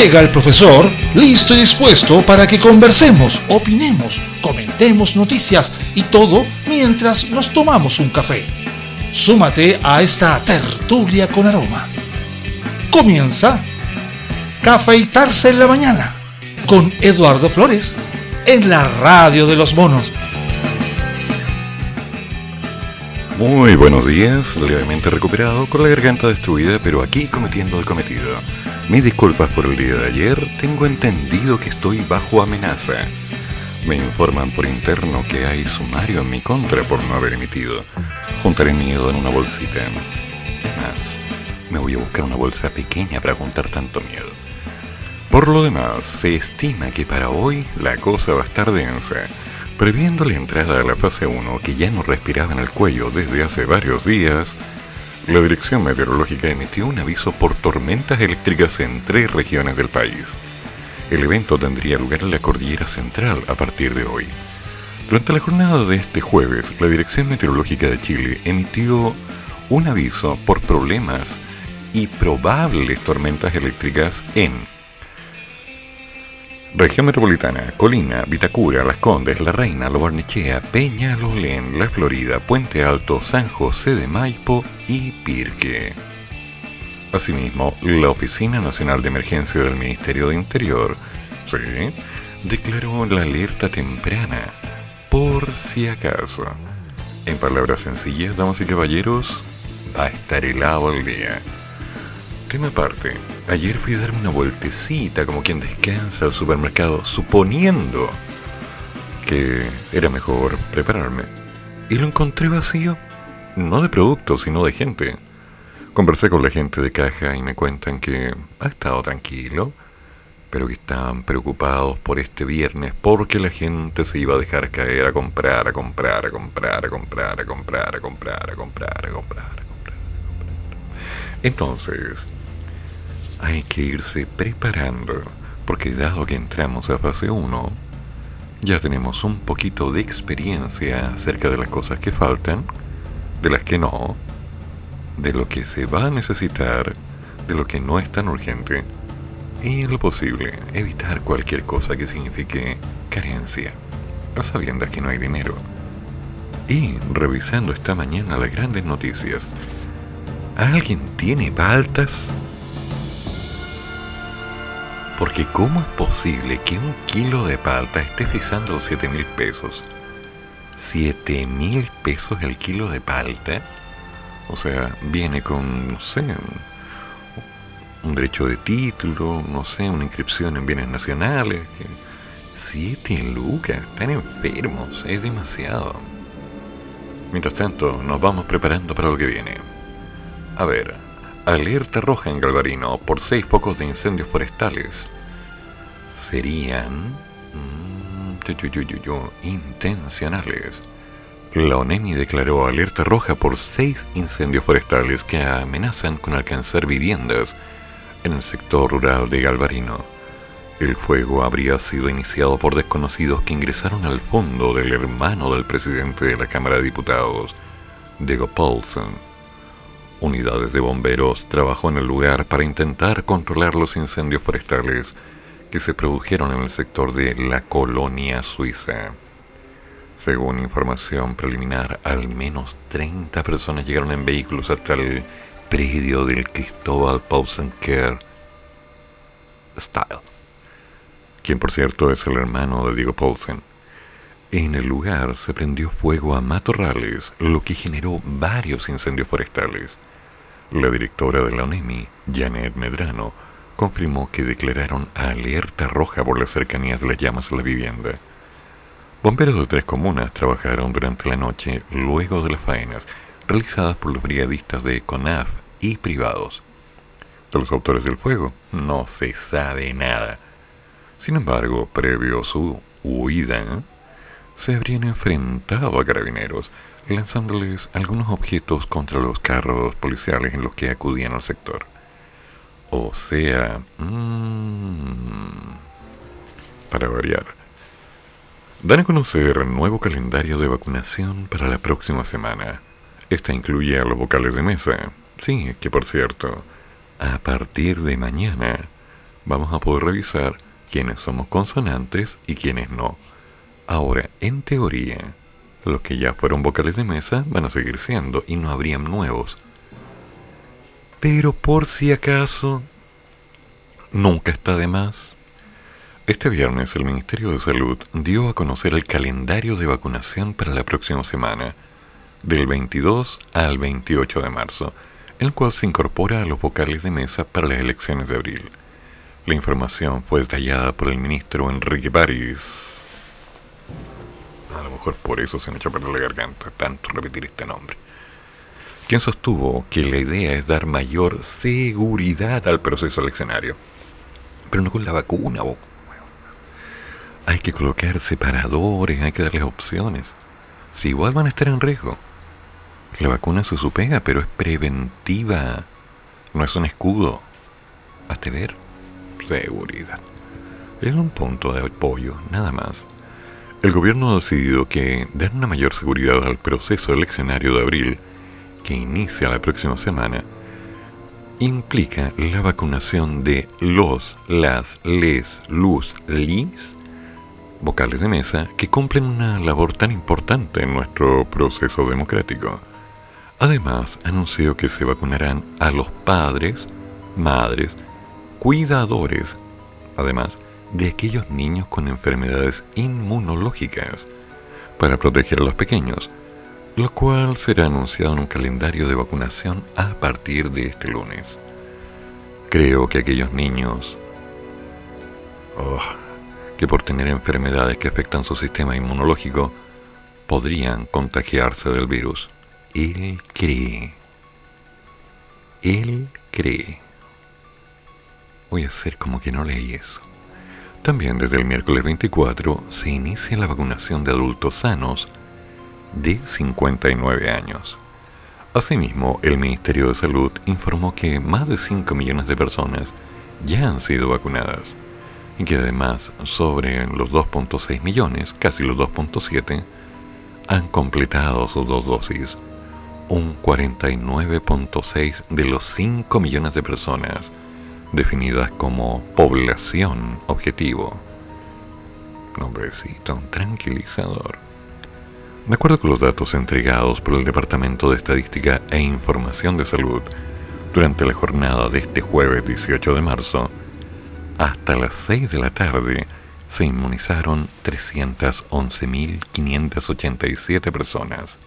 Llega el profesor, listo y dispuesto para que conversemos, opinemos, comentemos noticias y todo mientras nos tomamos un café. Súmate a esta tertulia con aroma. Comienza Cafeitarse en la mañana con Eduardo Flores en la radio de los monos. Muy buenos días, levemente recuperado, con la garganta destruida, pero aquí cometiendo el cometido. Mis disculpas por el día de ayer, tengo entendido que estoy bajo amenaza. Me informan por interno que hay sumario en mi contra por no haber emitido. Juntaré miedo en una bolsita. Más, me voy a buscar una bolsa pequeña para juntar tanto miedo. Por lo demás, se estima que para hoy la cosa va a estar densa, previendo la entrada a la fase 1 que ya no respiraba en el cuello desde hace varios días la Dirección Meteorológica emitió un aviso por tormentas eléctricas en tres regiones del país. El evento tendría lugar en la Cordillera Central a partir de hoy. Durante la jornada de este jueves, la Dirección Meteorológica de Chile emitió un aviso por problemas y probables tormentas eléctricas en Región Metropolitana, Colina, Vitacura, Las Condes, La Reina, Lo Barnechea, Peñalolén, La Florida, Puente Alto, San José de Maipo y Pirque. Asimismo, la Oficina Nacional de Emergencia del Ministerio de Interior, declaró la alerta temprana, por si acaso. En palabras sencillas, damas y caballeros, va a estar helado el día. Tema aparte, ayer fui a darme una vueltecita como quien descansa al supermercado, suponiendo que era mejor prepararme. Y lo encontré vacío, no de productos, sino de gente. Conversé con la gente de caja y me cuentan que ha estado tranquilo, pero que estaban preocupados por este viernes porque la gente se iba a dejar caer a comprar, a comprar, a comprar, a comprar, a comprar, a comprar, a comprar, a comprar, a comprar. Entonces, hay que irse preparando, porque dado que entramos a fase 1, ya tenemos un poquito de experiencia acerca de las cosas que faltan, de las que no, de lo que se va a necesitar, de lo que no es tan urgente, y lo posible evitar cualquier cosa que signifique carencia, a sabiendas que no hay dinero. Y revisando esta mañana las grandes noticias, ¿alguien tiene paltas? Porque ¿cómo es posible que un kilo de palta esté frisando 7 mil pesos? 7 mil pesos el kilo de palta. O sea, viene con, no sé, un derecho de título, no sé, una inscripción en bienes nacionales. 7 lucas, están enfermos, es demasiado. Mientras tanto, nos vamos preparando para lo que viene. A ver, alerta roja en Galvarino por seis focos de incendios forestales. Serían mm, intencionales. La ONEMI declaró alerta roja por seis incendios forestales que amenazan con alcanzar viviendas en el sector rural de Galvarino. El fuego habría sido iniciado por desconocidos que ingresaron al fondo del hermano del presidente de la Cámara de Diputados, Diego Paulson unidades de bomberos trabajó en el lugar para intentar controlar los incendios forestales que se produjeron en el sector de la colonia suiza. Según información preliminar, al menos 30 personas llegaron en vehículos hasta el predio del Cristóbal Paulsen Care Style, quien por cierto es el hermano de Diego Paulsen. En el lugar se prendió fuego a matorrales, lo que generó varios incendios forestales. La directora de la ONEMI, Janet Medrano, confirmó que declararon alerta roja por las cercanías de las llamas a la vivienda. Bomberos de tres comunas trabajaron durante la noche luego de las faenas realizadas por los brigadistas de CONAF y privados. De los autores del fuego no se sabe nada. Sin embargo, previo a su huida, se habrían enfrentado a carabineros lanzándoles algunos objetos contra los carros policiales en los que acudían al sector. O sea, mmm, para variar. Dan a conocer nuevo calendario de vacunación para la próxima semana. Esta incluye a los vocales de mesa. Sí, que por cierto, a partir de mañana vamos a poder revisar quiénes somos consonantes y quiénes no. Ahora, en teoría, los que ya fueron vocales de mesa van a seguir siendo y no habrían nuevos. Pero por si acaso, nunca está de más. Este viernes el Ministerio de Salud dio a conocer el calendario de vacunación para la próxima semana, del 22 al 28 de marzo, el cual se incorpora a los vocales de mesa para las elecciones de abril. La información fue detallada por el ministro Enrique París. A lo mejor por eso se me echó a perder la garganta tanto repetir este nombre. Quien sostuvo que la idea es dar mayor seguridad al proceso eleccionario. Pero no con la vacuna, vos hay que colocar separadores, hay que darles opciones. Si igual van a estar en riesgo. La vacuna se supega, pero es preventiva. No es un escudo. Hazte ver. Seguridad. Es un punto de apoyo, nada más. El gobierno ha decidido que dar una mayor seguridad al proceso eleccionario de abril, que inicia la próxima semana, implica la vacunación de los, las, les, luz, lis vocales de mesa que cumplen una labor tan importante en nuestro proceso democrático. Además, anunció que se vacunarán a los padres, madres, cuidadores, además de aquellos niños con enfermedades inmunológicas, para proteger a los pequeños, lo cual será anunciado en un calendario de vacunación a partir de este lunes. Creo que aquellos niños... Oh, que por tener enfermedades que afectan su sistema inmunológico podrían contagiarse del virus. Él cree. Él cree. Voy a hacer como que no leí eso. También desde el miércoles 24 se inicia la vacunación de adultos sanos de 59 años. Asimismo, el Ministerio de Salud informó que más de 5 millones de personas ya han sido vacunadas y que además sobre los 2.6 millones, casi los 2.7, han completado sus dos dosis. Un 49.6 de los 5 millones de personas definidas como población objetivo. Nombrecito, tranquilizador. De acuerdo con los datos entregados por el Departamento de Estadística e Información de Salud durante la jornada de este jueves 18 de marzo, hasta las 6 de la tarde se inmunizaron 311.587 personas,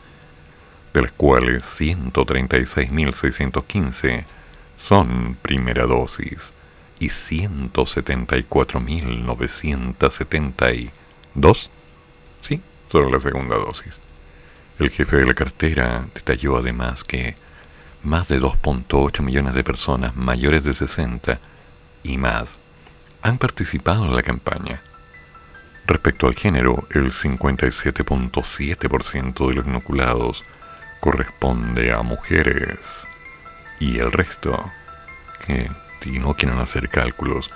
de las cuales 136.615 son primera dosis y 174.972, sí, solo la segunda dosis. El jefe de la cartera detalló además que más de 2.8 millones de personas mayores de 60 y más han participado en la campaña. Respecto al género, el 57.7% de los inoculados corresponde a mujeres y el resto, que si no quieren hacer cálculos,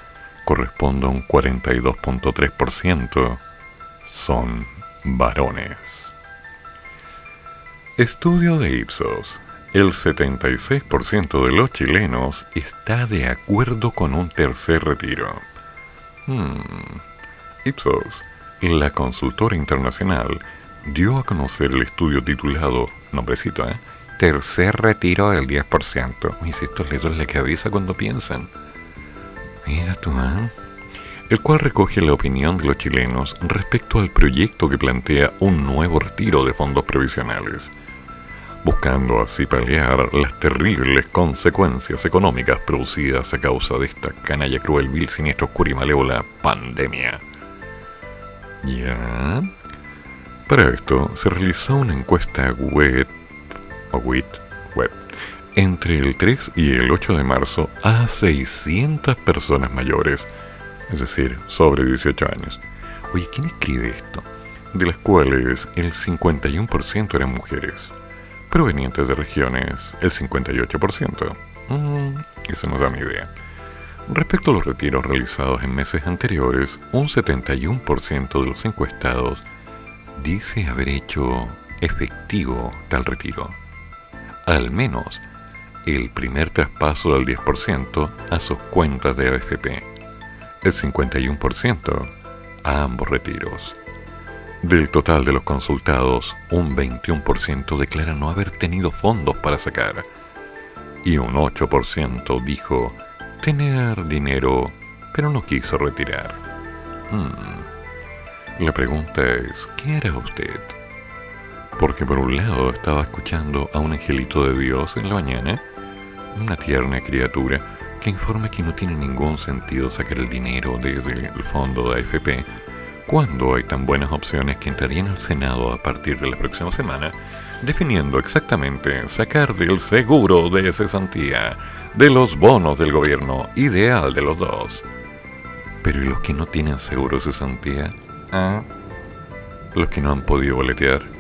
corresponde a un 42.3%, son varones. Estudio de Ipsos. El 76% de los chilenos está de acuerdo con un tercer retiro. Hmm. Ipsos, la consultora internacional, dio a conocer el estudio titulado, nombrecito, ¿eh? Tercer retiro del 10%. Mis estos le la cabeza cuando piensan. Mira tú, ¿eh? El cual recoge la opinión de los chilenos respecto al proyecto que plantea un nuevo retiro de fondos previsionales buscando así paliar las terribles consecuencias económicas producidas a causa de esta canalla cruel, vil, siniestro, oscura y malévola pandemia. ¿Ya? Para esto se realizó una encuesta web, web, web, entre el 3 y el 8 de marzo a 600 personas mayores, es decir, sobre 18 años. Oye, ¿quién escribe esto? De las cuales el 51% eran mujeres provenientes de regiones, el 58%. Mm, eso nos da una idea. Respecto a los retiros realizados en meses anteriores, un 71% de los encuestados dice haber hecho efectivo tal retiro. Al menos el primer traspaso del 10% a sus cuentas de AFP. el 51% a ambos retiros. Del total de los consultados, un 21% declara no haber tenido fondos para sacar y un 8% dijo tener dinero pero no quiso retirar. Hmm. La pregunta es, ¿qué hará usted? Porque por un lado estaba escuchando a un angelito de Dios en la mañana, una tierna criatura que informa que no tiene ningún sentido sacar el dinero desde el fondo de AFP cuando hay tan buenas opciones que entrarían al Senado a partir de la próxima semana, definiendo exactamente sacar del seguro de cesantía, de los bonos del gobierno, ideal de los dos. Pero ¿y los que no tienen seguro de cesantía? ¿Ah? ¿Los que no han podido boletear?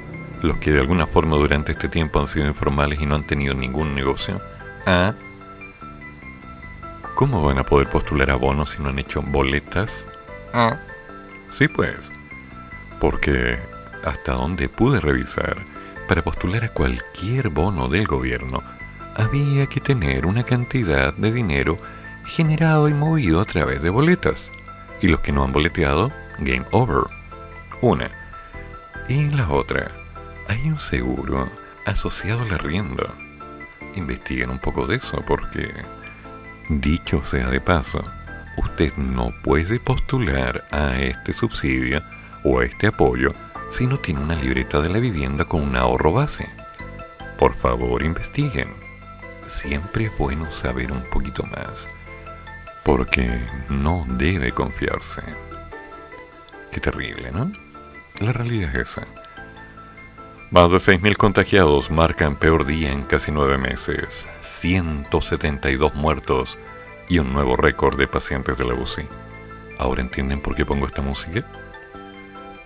¿Los que de alguna forma durante este tiempo han sido informales y no han tenido ningún negocio? ¿Ah? ¿Cómo van a poder postular a bonos si no han hecho boletas? ¿Ah? Sí, pues. Porque hasta donde pude revisar, para postular a cualquier bono del gobierno, había que tener una cantidad de dinero generado y movido a través de boletas. Y los que no han boleteado, game over. Una. Y la otra, hay un seguro asociado al arriendo. Investiguen un poco de eso porque, dicho sea de paso, usted no puede postular a este subsidio o a este apoyo si no tiene una libreta de la vivienda con un ahorro base. Por favor, investiguen. Siempre es bueno saber un poquito más, porque no debe confiarse. Qué terrible, ¿no? La realidad es esa. Más de 6.000 contagiados marcan peor día en casi nueve meses, 172 muertos y un nuevo récord de pacientes de la UCI. ¿Ahora entienden por qué pongo esta música?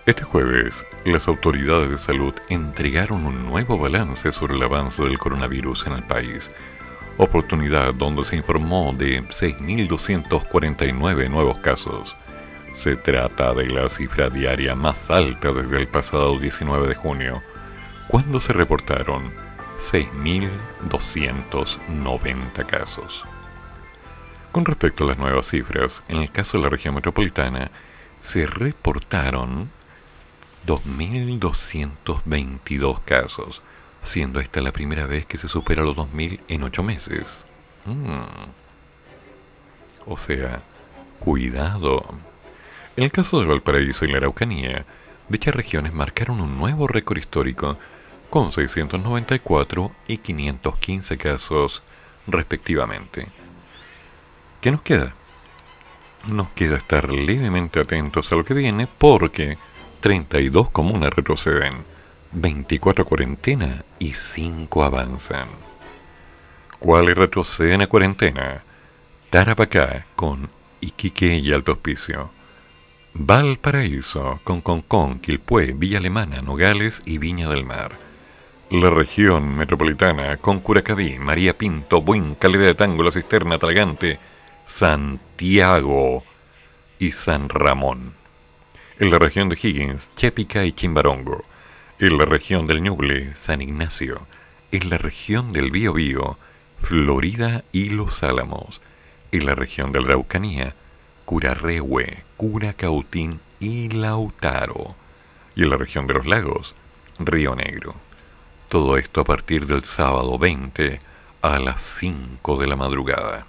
Este jueves, las autoridades de salud entregaron un nuevo balance sobre el avance del coronavirus en el país, oportunidad donde se informó de 6.249 nuevos casos. Se trata de la cifra diaria más alta desde el pasado 19 de junio, cuando se reportaron 6.290 casos. Con respecto a las nuevas cifras, en el caso de la región metropolitana, se reportaron 2.222 casos, siendo esta la primera vez que se supera los 2.000 en 8 meses. Mm. O sea, cuidado. En el caso de Valparaíso y la Araucanía, dichas regiones marcaron un nuevo récord histórico con 694 y 515 casos respectivamente ¿Qué nos queda? Nos queda estar levemente atentos a lo que viene porque 32 comunas retroceden, 24 cuarentena y 5 avanzan. ¿Cuáles retroceden a cuarentena? Tarapacá con Iquique y Alto Hospicio. Valparaíso con Concón, Quilpué, Villa Alemana, Nogales y Viña del Mar. La región metropolitana con Curacaví, María Pinto, Buin, Calera de Tango, La Cisterna, Talagante, Santiago y San Ramón. En la región de Higgins, Chepica y Chimbarongo. En la región del Ñuble, San Ignacio. En la región del Biobío, Florida y Los Álamos. En la región de la Araucanía, Curarrehue, Curacautín y Lautaro. Y en la región de los lagos, Río Negro. Todo esto a partir del sábado 20 a las 5 de la madrugada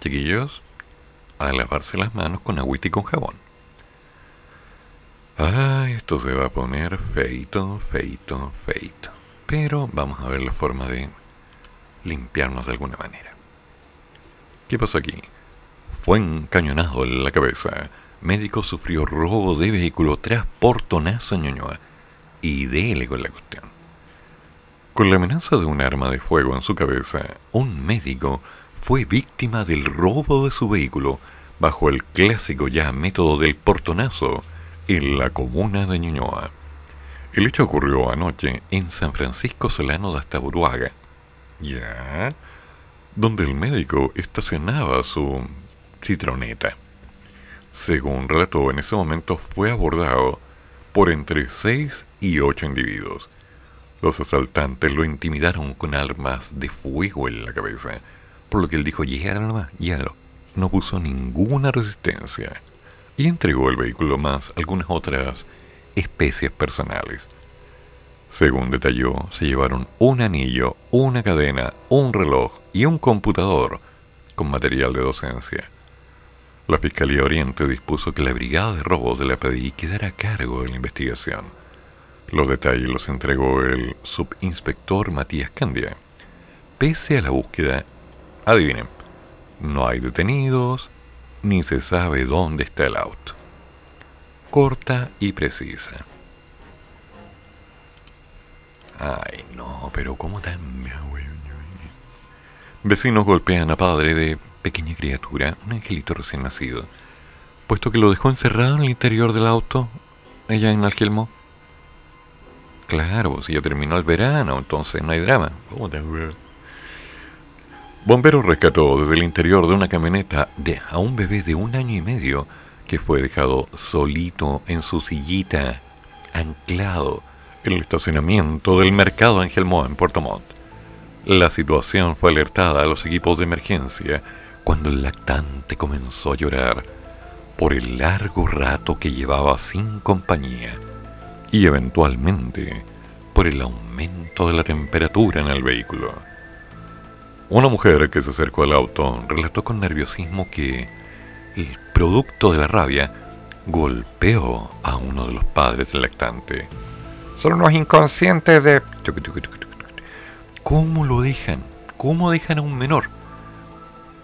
chiquillos, a lavarse las manos con agüita y con jabón. Ay, esto se va a poner feito, feito, feito. Pero vamos a ver la forma de limpiarnos de alguna manera. ¿Qué pasó aquí? Fue encañonado en la cabeza. Médico sufrió robo de vehículo tras portonazo Ñuñoa. Y dele con la cuestión. Con la amenaza de un arma de fuego en su cabeza, un médico fue víctima del robo de su vehículo bajo el clásico ya método del portonazo en la comuna de Ñuñoa. El hecho ocurrió anoche en San Francisco Solano de Astaburuaga, ya, donde el médico estacionaba su citroneta. Según relató, en ese momento fue abordado por entre seis y ocho individuos. Los asaltantes lo intimidaron con armas de fuego en la cabeza por lo que él dijo, lléalo nomás, no puso ninguna resistencia y entregó el vehículo más algunas otras especies personales. Según detalló, se llevaron un anillo, una cadena, un reloj y un computador con material de docencia. La Fiscalía Oriente dispuso que la Brigada de Robos de la PDI quedara a cargo de la investigación. Los detalles los entregó el subinspector Matías Candia. Pese a la búsqueda, adivinen, no hay detenidos, ni se sabe dónde está el auto. Corta y precisa. Ay, no, pero ¿cómo tan... Vecinos golpean a padre de pequeña criatura, un angelito recién nacido, puesto que lo dejó encerrado en el interior del auto, ella en Algelmo. Claro, si ya terminó el verano, entonces no hay drama. Bombero rescató desde el interior de una camioneta de, a un bebé de un año y medio que fue dejado solito en su sillita, anclado en el estacionamiento del mercado Ángel Moa en Puerto Montt. La situación fue alertada a los equipos de emergencia cuando el lactante comenzó a llorar por el largo rato que llevaba sin compañía y eventualmente por el aumento de la temperatura en el vehículo. Una mujer que se acercó al auto relató con nerviosismo que el producto de la rabia golpeó a uno de los padres del lactante. Son unos inconscientes de... ¿Cómo lo dejan? ¿Cómo dejan a un menor?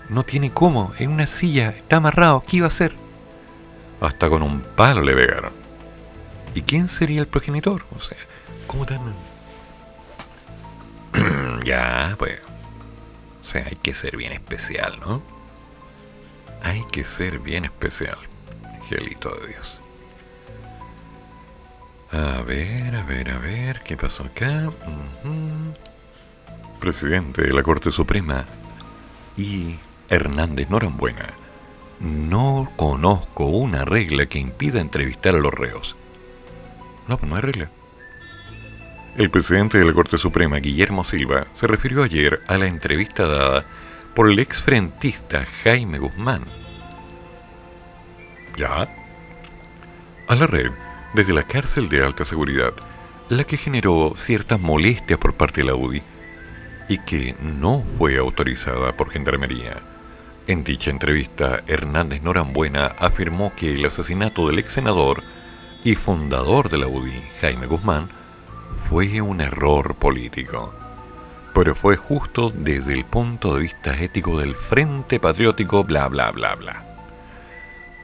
No tiene cómo, en una silla, está amarrado, ¿qué iba a hacer? Hasta con un palo le pegaron. ¿Y quién sería el progenitor? O sea, ¿cómo tan...? ya, pues... O sea, hay que ser bien especial, ¿no? Hay que ser bien especial, angelito de Dios. A ver, a ver, a ver, ¿qué pasó acá? Presidente de la Corte Suprema y Hernández Norambuena. No conozco una regla que impida entrevistar a los reos. No, pues no hay regla. El presidente de la Corte Suprema, Guillermo Silva, se refirió ayer a la entrevista dada por el exfrentista Jaime Guzmán. ¿Ya? A la red, desde la cárcel de alta seguridad, la que generó ciertas molestias por parte de la UDI y que no fue autorizada por Gendarmería. En dicha entrevista, Hernández Norambuena afirmó que el asesinato del ex senador y fundador de la UDI, Jaime Guzmán, fue un error político, pero fue justo desde el punto de vista ético del Frente Patriótico, bla, bla, bla, bla.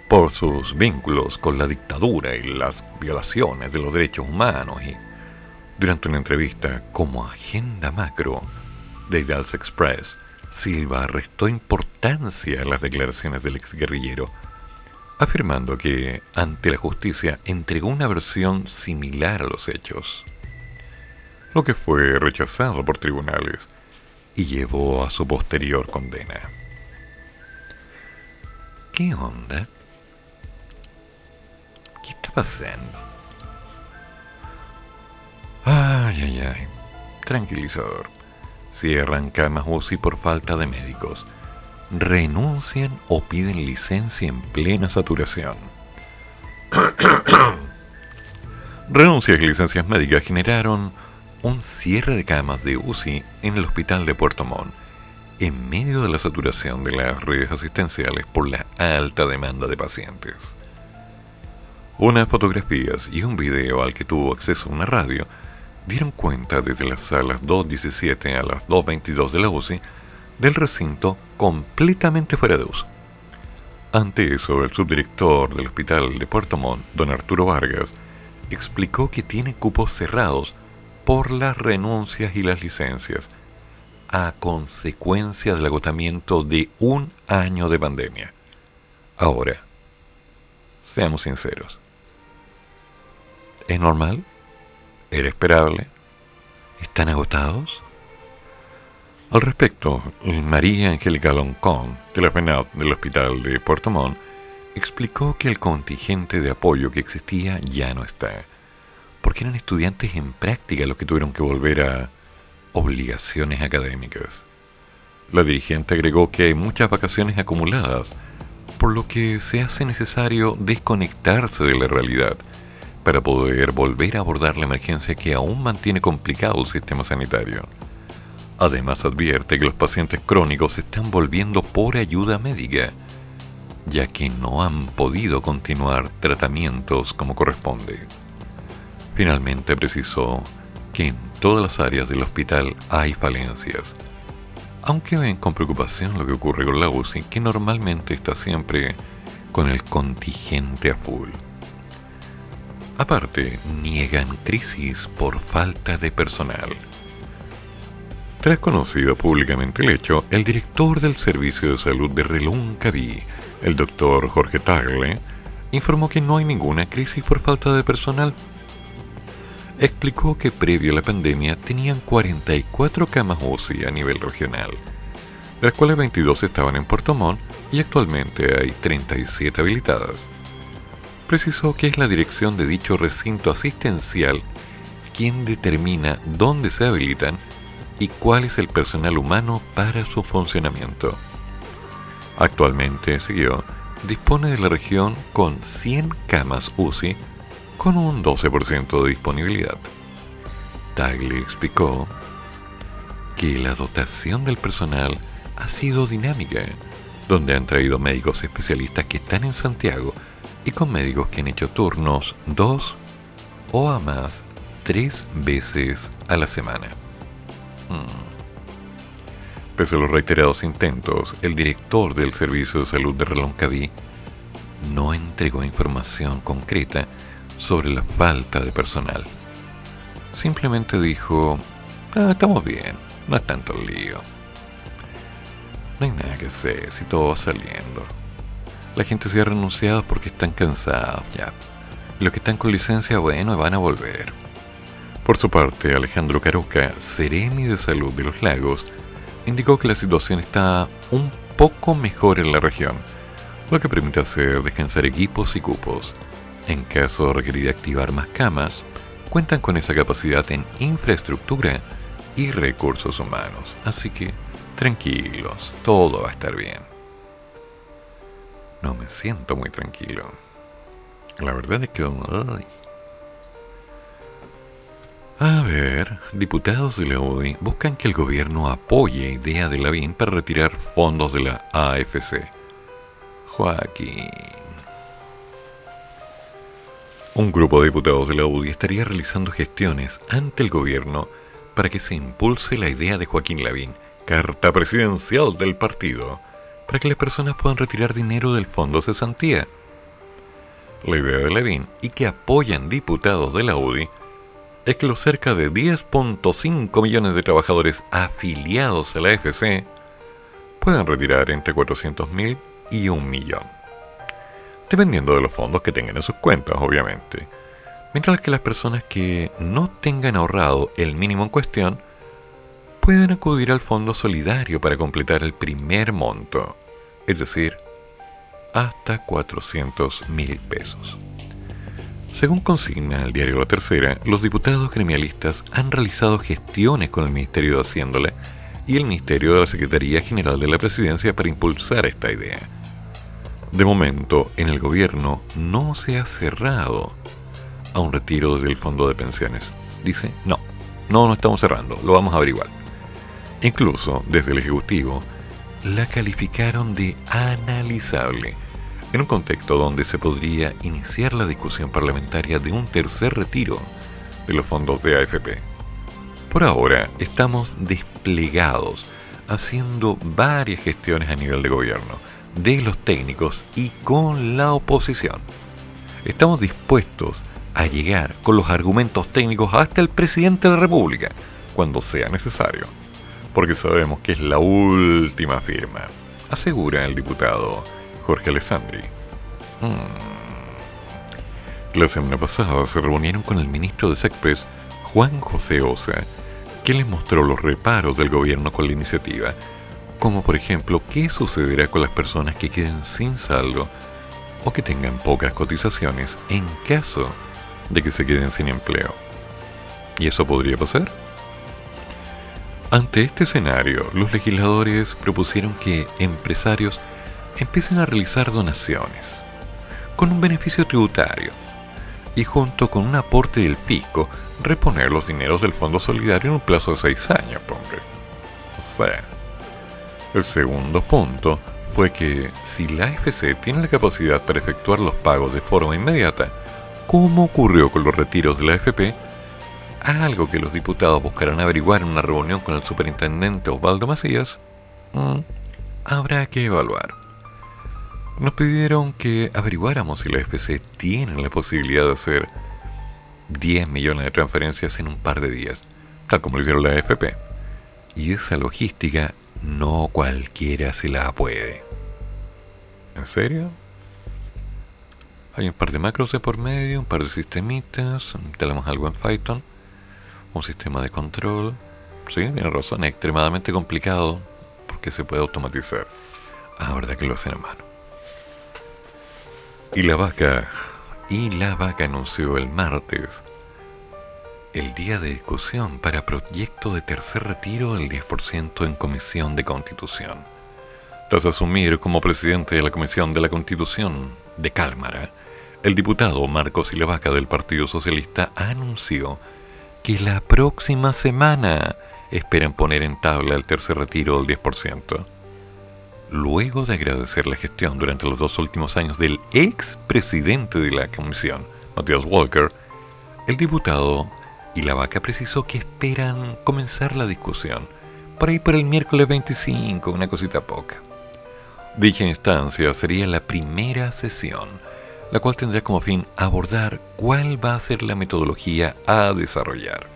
Por sus vínculos con la dictadura y las violaciones de los derechos humanos y durante una entrevista como agenda macro de Dallas Express, Silva restó importancia a las declaraciones del exguerrillero, afirmando que ante la justicia entregó una versión similar a los hechos lo que fue rechazado por tribunales y llevó a su posterior condena. ¿Qué onda? ¿Qué está pasando? Ay, ay, ay. Tranquilizador. Cierran camas UCI por falta de médicos. Renuncian o piden licencia en plena saturación. Renuncias y licencias médicas generaron un cierre de camas de UCI en el hospital de Puerto Montt, en medio de la saturación de las redes asistenciales por la alta demanda de pacientes. Unas fotografías y un video al que tuvo acceso una radio dieron cuenta desde las salas 2.17 a las 2.22 de la UCI del recinto completamente fuera de uso. Ante eso, el subdirector del hospital de Puerto Montt, don Arturo Vargas, explicó que tiene cupos cerrados por las renuncias y las licencias a consecuencia del agotamiento de un año de pandemia. Ahora, seamos sinceros. ¿Es normal? ¿Era esperable? ¿Están agotados? Al respecto, María Angélica Loncón, de la FENAT del Hospital de Puerto Montt, explicó que el contingente de apoyo que existía ya no está porque eran estudiantes en práctica los que tuvieron que volver a obligaciones académicas. La dirigente agregó que hay muchas vacaciones acumuladas, por lo que se hace necesario desconectarse de la realidad para poder volver a abordar la emergencia que aún mantiene complicado el sistema sanitario. Además advierte que los pacientes crónicos están volviendo por ayuda médica, ya que no han podido continuar tratamientos como corresponde. Finalmente precisó que en todas las áreas del hospital hay falencias, aunque ven con preocupación lo que ocurre con la UCI, que normalmente está siempre con el contingente a full. Aparte, niegan crisis por falta de personal tras conocido públicamente el hecho, el director del Servicio de Salud de Reluncaví, el doctor Jorge Tagle, informó que no hay ninguna crisis por falta de personal. Explicó que previo a la pandemia tenían 44 camas UCI a nivel regional, de las cuales 22 estaban en Puerto Montt y actualmente hay 37 habilitadas. Precisó que es la dirección de dicho recinto asistencial quien determina dónde se habilitan y cuál es el personal humano para su funcionamiento. Actualmente, siguió, dispone de la región con 100 camas UCI con un 12% de disponibilidad. Tagle explicó que la dotación del personal ha sido dinámica, donde han traído médicos especialistas que están en Santiago y con médicos que han hecho turnos dos o a más tres veces a la semana. Pese a los reiterados intentos, el director del Servicio de Salud de Reloncaví no entregó información concreta sobre la falta de personal. Simplemente dijo, ah, estamos bien, no es tanto el lío. No hay nada que hacer si todo va saliendo. La gente se ha renunciado porque están cansados ya. los que están con licencia, bueno, van a volver. Por su parte, Alejandro Caroca, Seremi de Salud de los Lagos, indicó que la situación está un poco mejor en la región, lo que permite hacer descansar equipos y cupos. En caso de requerir activar más camas, cuentan con esa capacidad en infraestructura y recursos humanos. Así que tranquilos, todo va a estar bien. No me siento muy tranquilo. La verdad es que... A ver, diputados de la UDI buscan que el gobierno apoye idea de Lavín para retirar fondos de la AFC. Joaquín. Un grupo de diputados de la UDI estaría realizando gestiones ante el gobierno para que se impulse la idea de Joaquín Lavín, carta presidencial del partido, para que las personas puedan retirar dinero del fondo cesantía. La idea de Lavín y que apoyan diputados de la UDI es que los cerca de 10.5 millones de trabajadores afiliados a la AFC puedan retirar entre 400.000 y un millón, dependiendo de los fondos que tengan en sus cuentas, obviamente. Mientras que las personas que no tengan ahorrado el mínimo en cuestión pueden acudir al fondo solidario para completar el primer monto, es decir, hasta 400 mil pesos. Según consigna el diario La Tercera, los diputados gremialistas han realizado gestiones con el Ministerio de Haciéndole y el Ministerio de la Secretaría General de la Presidencia para impulsar esta idea. De momento, en el gobierno no se ha cerrado a un retiro del fondo de pensiones. Dice, no, no, no estamos cerrando, lo vamos a averiguar. Incluso, desde el Ejecutivo, la calificaron de analizable en un contexto donde se podría iniciar la discusión parlamentaria de un tercer retiro de los fondos de AFP. Por ahora estamos desplegados haciendo varias gestiones a nivel de gobierno, de los técnicos y con la oposición. Estamos dispuestos a llegar con los argumentos técnicos hasta el presidente de la República, cuando sea necesario, porque sabemos que es la última firma, asegura el diputado Jorge Alessandri. Hmm. La semana pasada se reunieron con el ministro de SECPRES, Juan José Osa, que les mostró los reparos del gobierno con la iniciativa, como por ejemplo qué sucederá con las personas que queden sin saldo o que tengan pocas cotizaciones en caso de que se queden sin empleo. ¿Y eso podría pasar? Ante este escenario, los legisladores propusieron que empresarios empiecen a realizar donaciones con un beneficio tributario y junto con un aporte del fisco reponer los dineros del Fondo Solidario en un plazo de seis años, hombre. O sea, el segundo punto fue que si la AFC tiene la capacidad para efectuar los pagos de forma inmediata, como ocurrió con los retiros de la AFP, algo que los diputados buscarán averiguar en una reunión con el superintendente Osvaldo Macías, mm, habrá que evaluar. Nos pidieron que averiguáramos si la FP tiene la posibilidad de hacer 10 millones de transferencias en un par de días, tal como lo hicieron la FP. Y esa logística no cualquiera se la puede. ¿En serio? Hay un par de macros de por medio, un par de sistemitas, tenemos algo en Python un sistema de control. Sí, tiene razón, es extremadamente complicado porque se puede automatizar. Ah, verdad que lo hacen a mano. Y la vaca, anunció el martes el día de discusión para proyecto de tercer retiro del 10% en Comisión de Constitución. Tras asumir como presidente de la Comisión de la Constitución de Cálmara, el diputado Marcos Ilavaca del Partido Socialista anunció que la próxima semana esperan poner en tabla el tercer retiro del 10%. Luego de agradecer la gestión durante los dos últimos años del ex presidente de la comisión, Matthias Walker, el diputado y la vaca precisó que esperan comenzar la discusión por ahí por el miércoles 25, una cosita poca. Dicha instancia sería la primera sesión la cual tendrá como fin abordar cuál va a ser la metodología a desarrollar.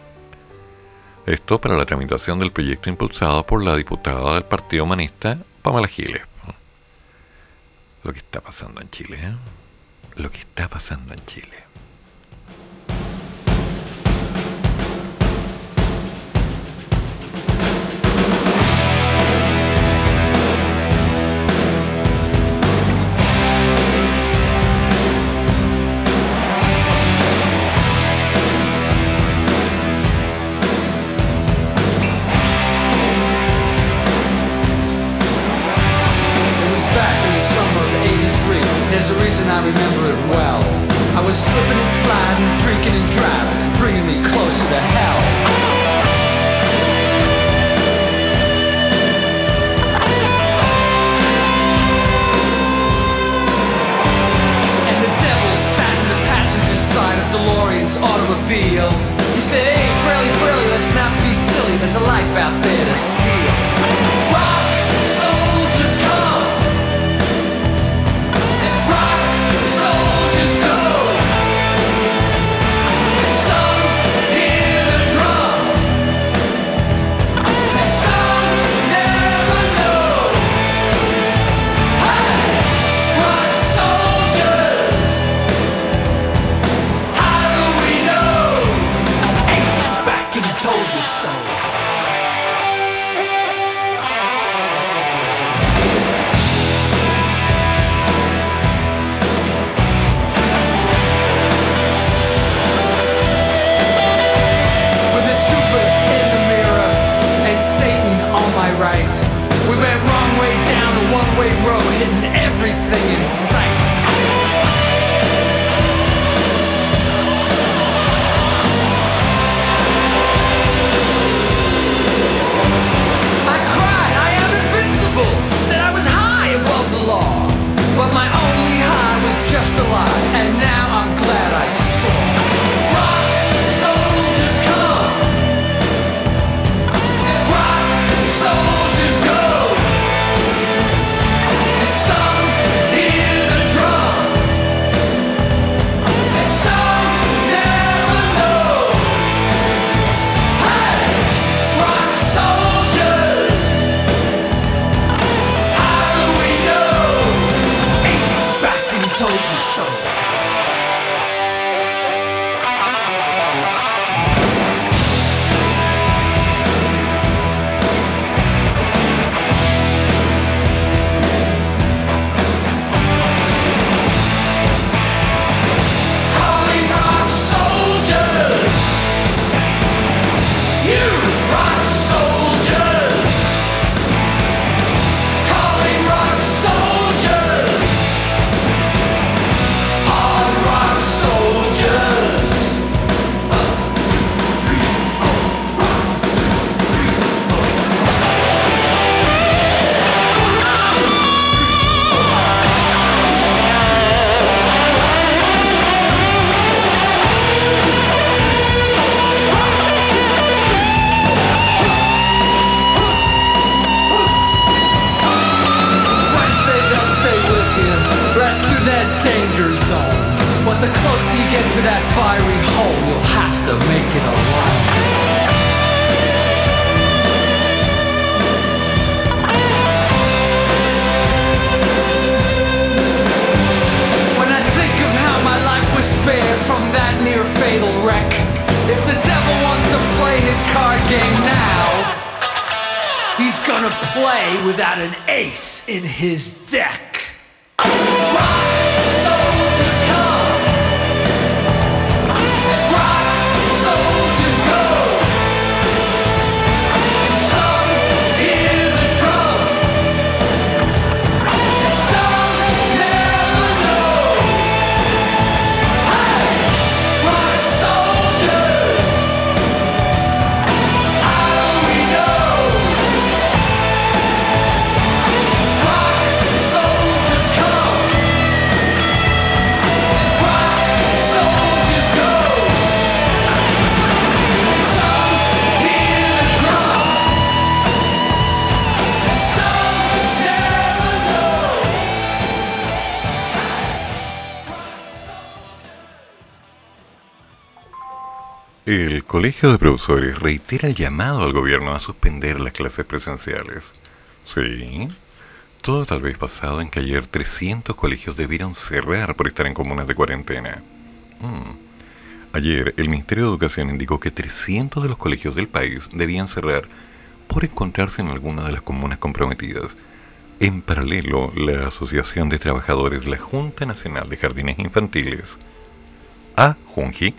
Esto para la tramitación del proyecto impulsado por la diputada del Partido Humanista, Pamela Giles. Lo que está pasando en Chile, ¿eh? Lo que está pasando en Chile. Colegio de Profesores reitera el llamado al gobierno a suspender las clases presenciales. Sí, todo tal vez basado en que ayer 300 colegios debieron cerrar por estar en comunas de cuarentena. Mm. Ayer el Ministerio de Educación indicó que 300 de los colegios del país debían cerrar por encontrarse en alguna de las comunas comprometidas. En paralelo, la Asociación de Trabajadores de la Junta Nacional de Jardines Infantiles, a Junji,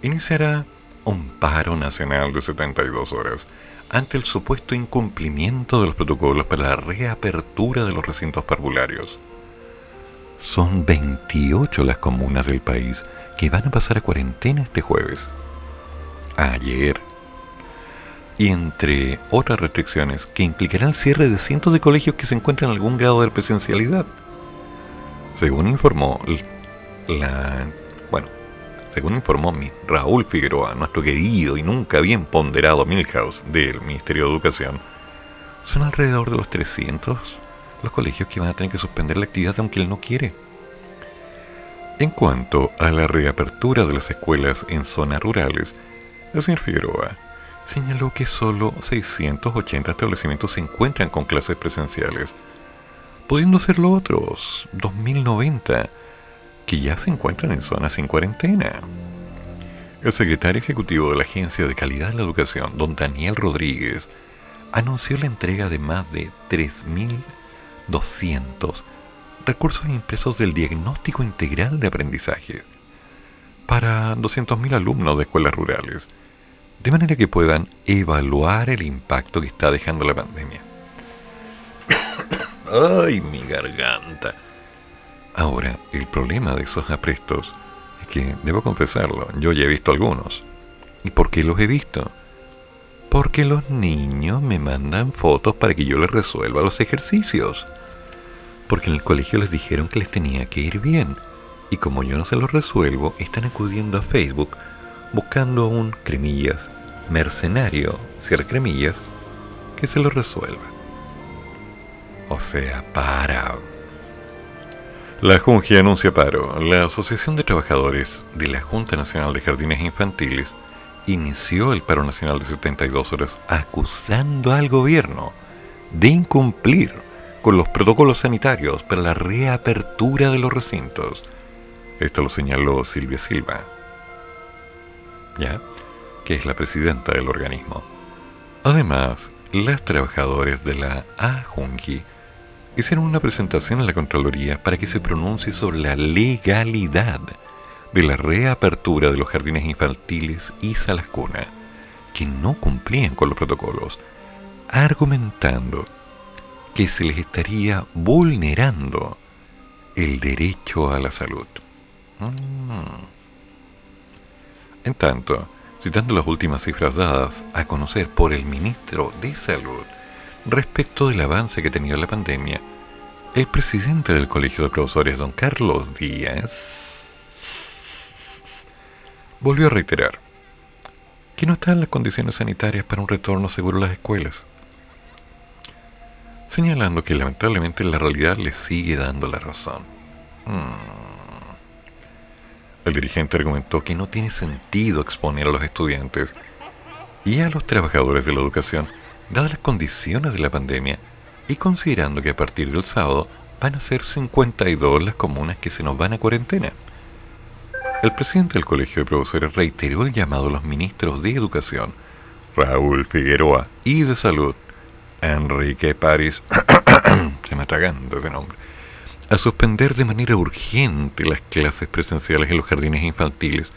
iniciará un paro nacional de 72 horas ante el supuesto incumplimiento de los protocolos para la reapertura de los recintos parvularios. Son 28 las comunas del país que van a pasar a cuarentena este jueves. Ayer. Y entre otras restricciones que implicarán el cierre de cientos de colegios que se encuentran en algún grado de presencialidad. Según informó la según informó Raúl Figueroa, nuestro querido y nunca bien ponderado Milhouse del Ministerio de Educación, son alrededor de los 300 los colegios que van a tener que suspender la actividad aunque él no quiere. En cuanto a la reapertura de las escuelas en zonas rurales, el señor Figueroa señaló que solo 680 establecimientos se encuentran con clases presenciales, pudiendo serlo otros 2090 que ya se encuentran en zonas sin cuarentena. El secretario ejecutivo de la Agencia de Calidad de la Educación, don Daniel Rodríguez, anunció la entrega de más de 3.200 recursos impresos del diagnóstico integral de aprendizaje para 200.000 alumnos de escuelas rurales, de manera que puedan evaluar el impacto que está dejando la pandemia. ¡Ay, mi garganta! Ahora, el problema de esos aprestos es que, debo confesarlo, yo ya he visto algunos. ¿Y por qué los he visto? Porque los niños me mandan fotos para que yo les resuelva los ejercicios. Porque en el colegio les dijeron que les tenía que ir bien. Y como yo no se los resuelvo, están acudiendo a Facebook buscando a un, cremillas, mercenario, cierre cremillas, que se los resuelva. O sea, para la Junji anuncia paro. La Asociación de Trabajadores de la Junta Nacional de Jardines Infantiles inició el paro nacional de 72 horas acusando al gobierno de incumplir con los protocolos sanitarios para la reapertura de los recintos. Esto lo señaló Silvia Silva, ¿ya? que es la presidenta del organismo. Además, las trabajadoras de la AJUNGI hicieron una presentación en la Contraloría para que se pronuncie sobre la legalidad de la reapertura de los jardines infantiles y salas cuna, que no cumplían con los protocolos, argumentando que se les estaría vulnerando el derecho a la salud. Mm. En tanto, citando las últimas cifras dadas a conocer por el ministro de Salud, Respecto del avance que ha tenido la pandemia, el presidente del Colegio de Profesores, don Carlos Díaz, volvió a reiterar que no están las condiciones sanitarias para un retorno seguro a las escuelas, señalando que lamentablemente la realidad le sigue dando la razón. Hmm. El dirigente argumentó que no tiene sentido exponer a los estudiantes y a los trabajadores de la educación, dadas las condiciones de la pandemia, y considerando que a partir del sábado van a ser 52 las comunas que se nos van a cuarentena. El presidente del Colegio de Profesores reiteró el llamado a los ministros de Educación, Raúl Figueroa, y de Salud, Enrique París, se me atraganta ese nombre, a suspender de manera urgente las clases presenciales en los jardines infantiles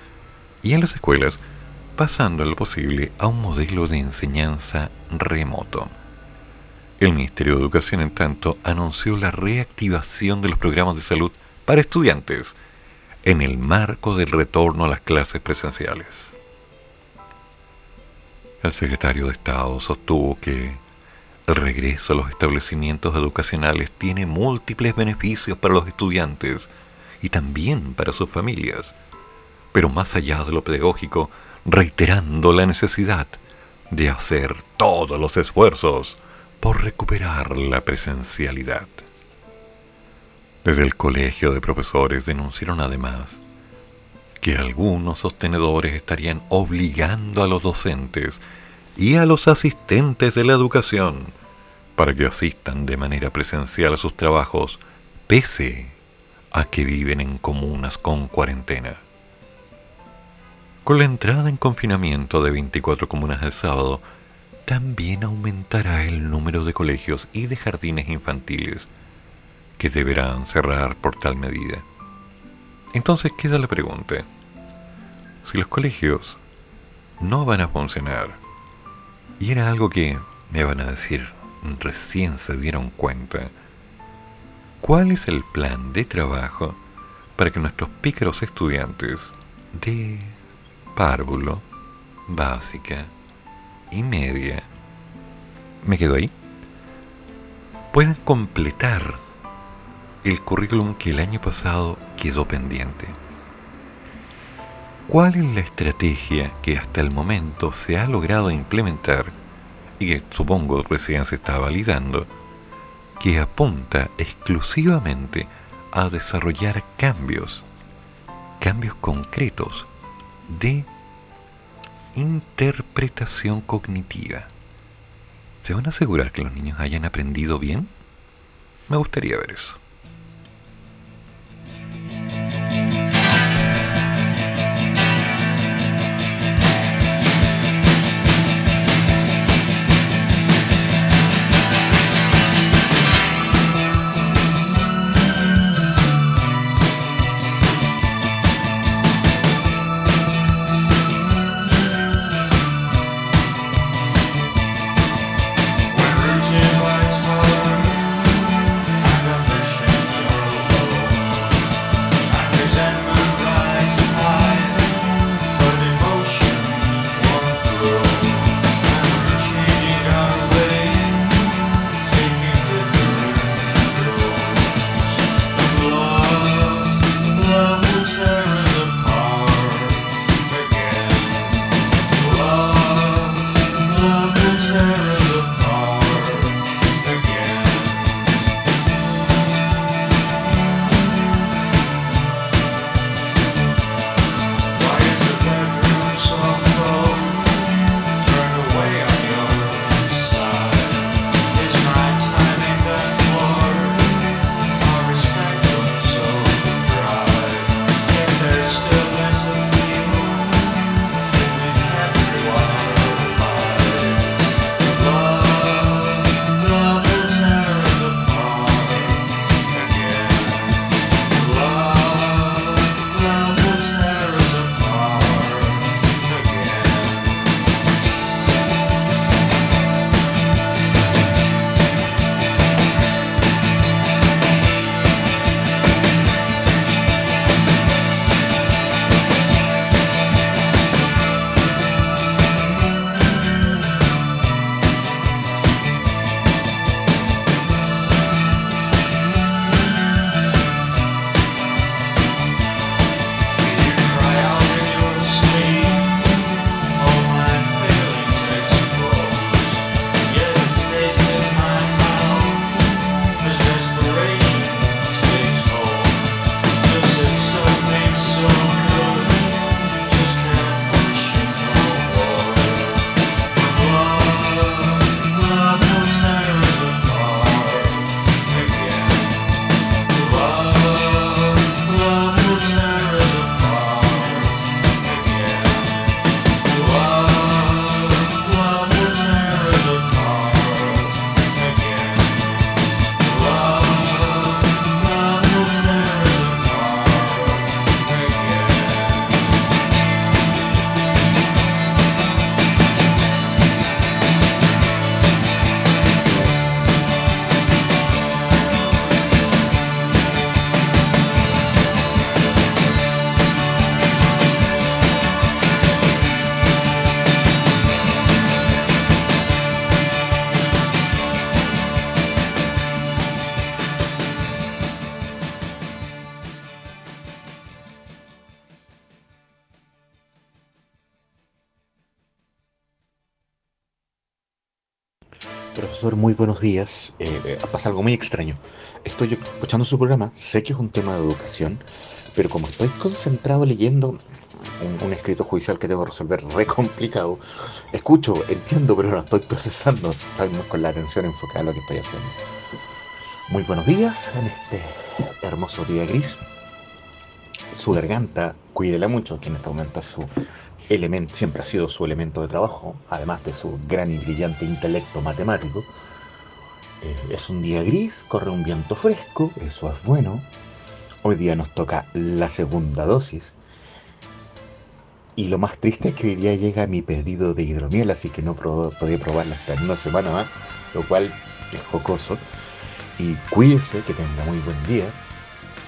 y en las escuelas, pasando en lo posible a un modelo de enseñanza remoto. El Ministerio de Educación, en tanto, anunció la reactivación de los programas de salud para estudiantes en el marco del retorno a las clases presenciales. El secretario de Estado sostuvo que el regreso a los establecimientos educacionales tiene múltiples beneficios para los estudiantes y también para sus familias, pero más allá de lo pedagógico, reiterando la necesidad de hacer todos los esfuerzos por recuperar la presencialidad. Desde el Colegio de Profesores denunciaron además que algunos sostenedores estarían obligando a los docentes y a los asistentes de la educación para que asistan de manera presencial a sus trabajos pese a que viven en comunas con cuarentena. Con la entrada en confinamiento de 24 comunas el sábado, también aumentará el número de colegios y de jardines infantiles que deberán cerrar por tal medida. Entonces queda la pregunta, si los colegios no van a funcionar, y era algo que me van a decir recién se dieron cuenta, ¿cuál es el plan de trabajo para que nuestros pícaros estudiantes de párvulo, básica, y media, me quedo ahí, pueden completar el currículum que el año pasado quedó pendiente. ¿Cuál es la estrategia que hasta el momento se ha logrado implementar y que supongo recién se está validando, que apunta exclusivamente a desarrollar cambios, cambios concretos de interpretación cognitiva. ¿Se van a asegurar que los niños hayan aprendido bien? Me gustaría ver eso. Buenos días. Eh, pasa algo muy extraño. Estoy escuchando su programa, sé que es un tema de educación, pero como estoy concentrado leyendo un, escrito judicial que tengo que resolver re complicado, escucho, entiendo, pero no estoy procesando. Estoy con la atención enfocada en lo que estoy haciendo. Muy buenos días en este hermoso día gris. Su garganta, cuídela mucho, que en este momento es su elemento, siempre ha sido su elemento de trabajo, además de su gran y brillante intelecto matemático. Eh, es un día gris, corre un viento fresco, eso es bueno. Hoy día nos toca la segunda dosis. Y lo más triste es que hoy día llega mi pedido de hidromiel, así que no podía probarla hasta en una semana más, lo cual es jocoso. Y cuídese, que tenga muy buen día.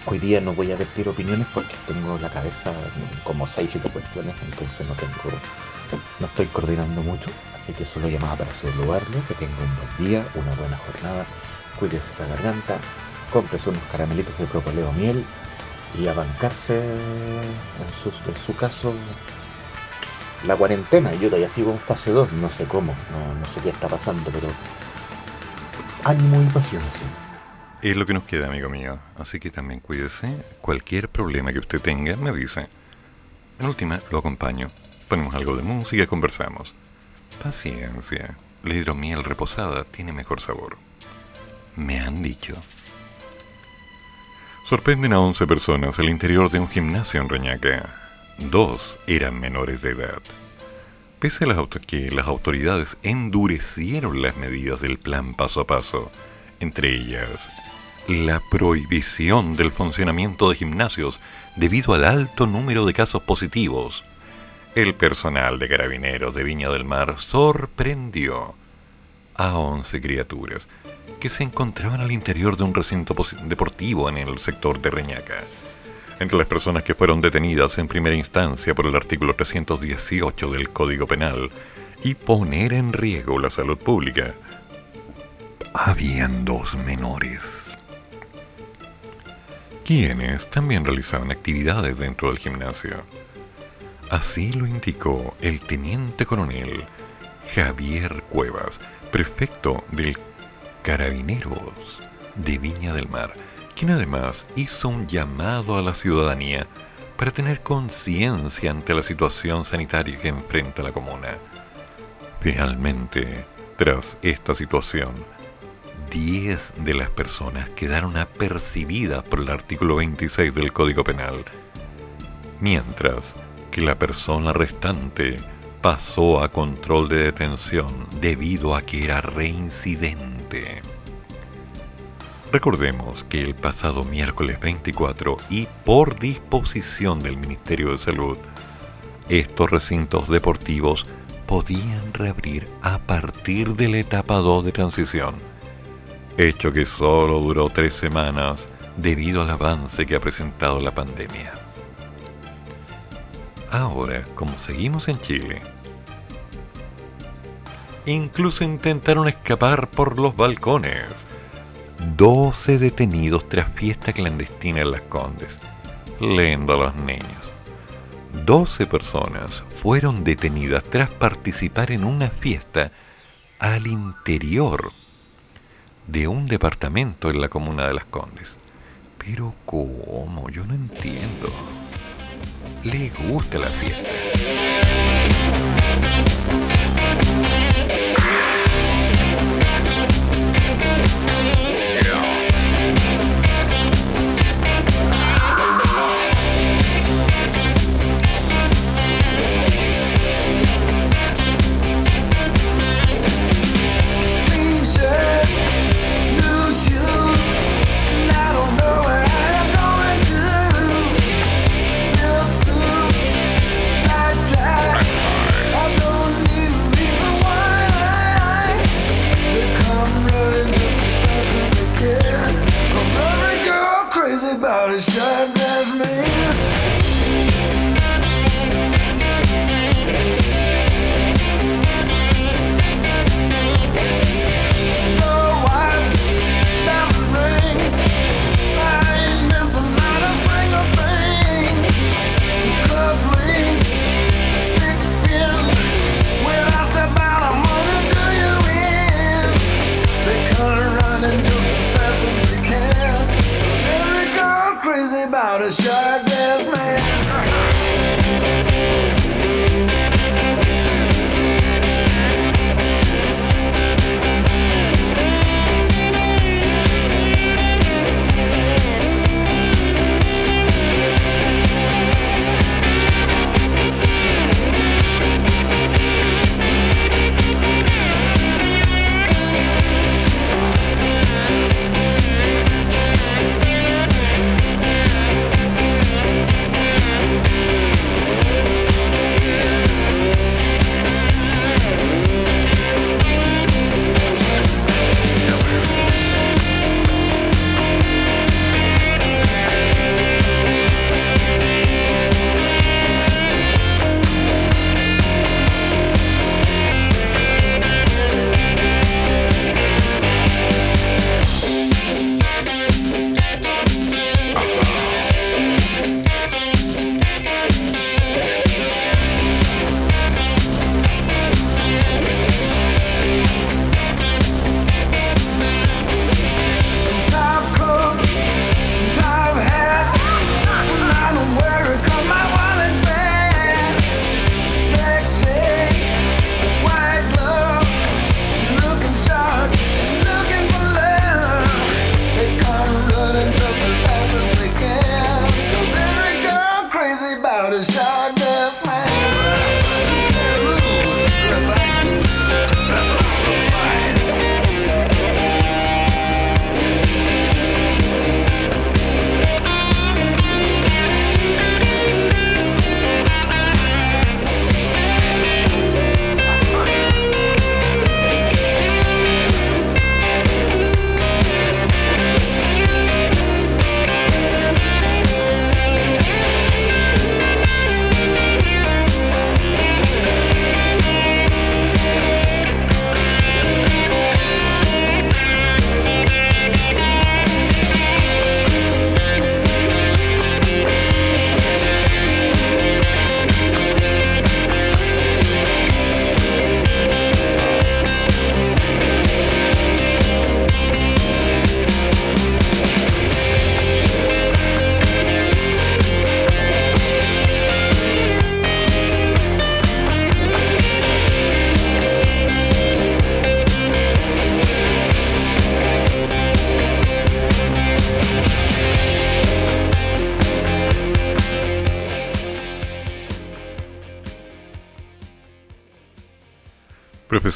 Hoy día no voy a vertir opiniones porque tengo la cabeza como 6 7 cuestiones, entonces no tengo no estoy coordinando mucho, así que solo llamaba para saludarlo, que tenga un buen día, una buena jornada, cuídese esa garganta, cómprese unos caramelitos de propoleo miel y a bancarse en su, en su caso la cuarentena. Yo todavía sigo en fase 2, no sé cómo, no, no sé qué está pasando, pero ánimo y paciencia. Es lo que nos queda, amigo mío. Así que también cuídese. Cualquier problema que usted tenga, me avise. En última, lo acompaño. Ponemos algo de música y conversamos. Paciencia. La hidromiel reposada tiene mejor sabor. Me han dicho. Sorprenden a 11 personas al interior de un gimnasio en Reñaca. Dos eran menores de edad. Pese a las que las autoridades endurecieron las medidas del plan paso a paso, entre ellas la prohibición del funcionamiento de gimnasios debido al alto número de casos positivos. El personal de carabineros de Viña del Mar sorprendió a 11 criaturas que se encontraban al interior de un recinto deportivo en el sector de Reñaca. Entre las personas que fueron detenidas en primera instancia por el artículo 318 del Código Penal y poner en riesgo la salud pública, habían dos menores quienes también realizaban actividades dentro del gimnasio. Así lo indicó el teniente coronel Javier Cuevas, prefecto del Carabineros de Viña del Mar, quien además hizo un llamado a la ciudadanía para tener conciencia ante la situación sanitaria que enfrenta la comuna. Finalmente, tras esta situación, 10 de las personas quedaron apercibidas por el artículo 26 del Código Penal, mientras que la persona restante pasó a control de detención debido a que era reincidente. Recordemos que el pasado miércoles 24 y por disposición del Ministerio de Salud, estos recintos deportivos podían reabrir a partir de la etapa 2 de transición hecho que solo duró tres semanas debido al avance que ha presentado la pandemia. Ahora, como seguimos en Chile, incluso intentaron escapar por los balcones. 12 detenidos tras fiesta clandestina en Las Condes, leyendo a los niños. 12 personas fueron detenidas tras participar en una fiesta al interior de un departamento en la comuna de Las Condes. Pero ¿cómo? Yo no entiendo. Le gusta la fiesta.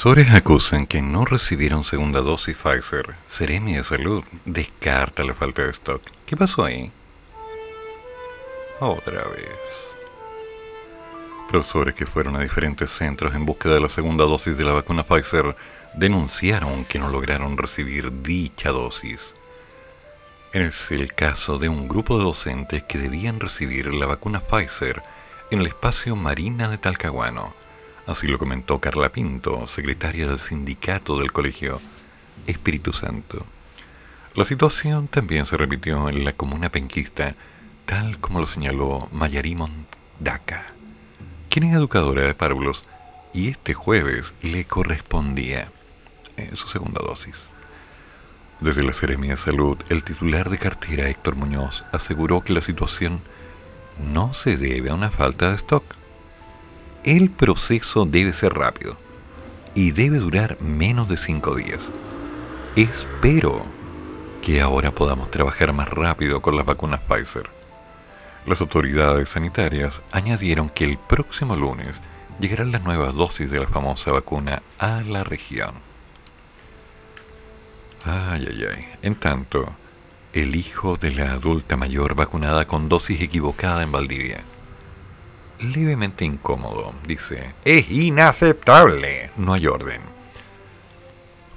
Profesores acusan que no recibieron segunda dosis Pfizer. Seremi de Salud descarta la falta de stock. ¿Qué pasó ahí? Otra vez. Profesores que fueron a diferentes centros en búsqueda de la segunda dosis de la vacuna Pfizer denunciaron que no lograron recibir dicha dosis. Es el caso de un grupo de docentes que debían recibir la vacuna Pfizer en el espacio Marina de Talcahuano Así lo comentó Carla Pinto, secretaria del sindicato del colegio Espíritu Santo. La situación también se repitió en la comuna penquista, tal como lo señaló Mayarimon Daca, quien es educadora de párvulos y este jueves le correspondía eh, su segunda dosis. Desde la Seremia de Salud, el titular de cartera Héctor Muñoz aseguró que la situación no se debe a una falta de stock, el proceso debe ser rápido y debe durar menos de cinco días. Espero que ahora podamos trabajar más rápido con las vacunas Pfizer. Las autoridades sanitarias añadieron que el próximo lunes llegarán las nuevas dosis de la famosa vacuna a la región. Ay, ay, ay. En tanto, el hijo de la adulta mayor vacunada con dosis equivocada en Valdivia levemente incómodo. Dice, es inaceptable. No hay orden.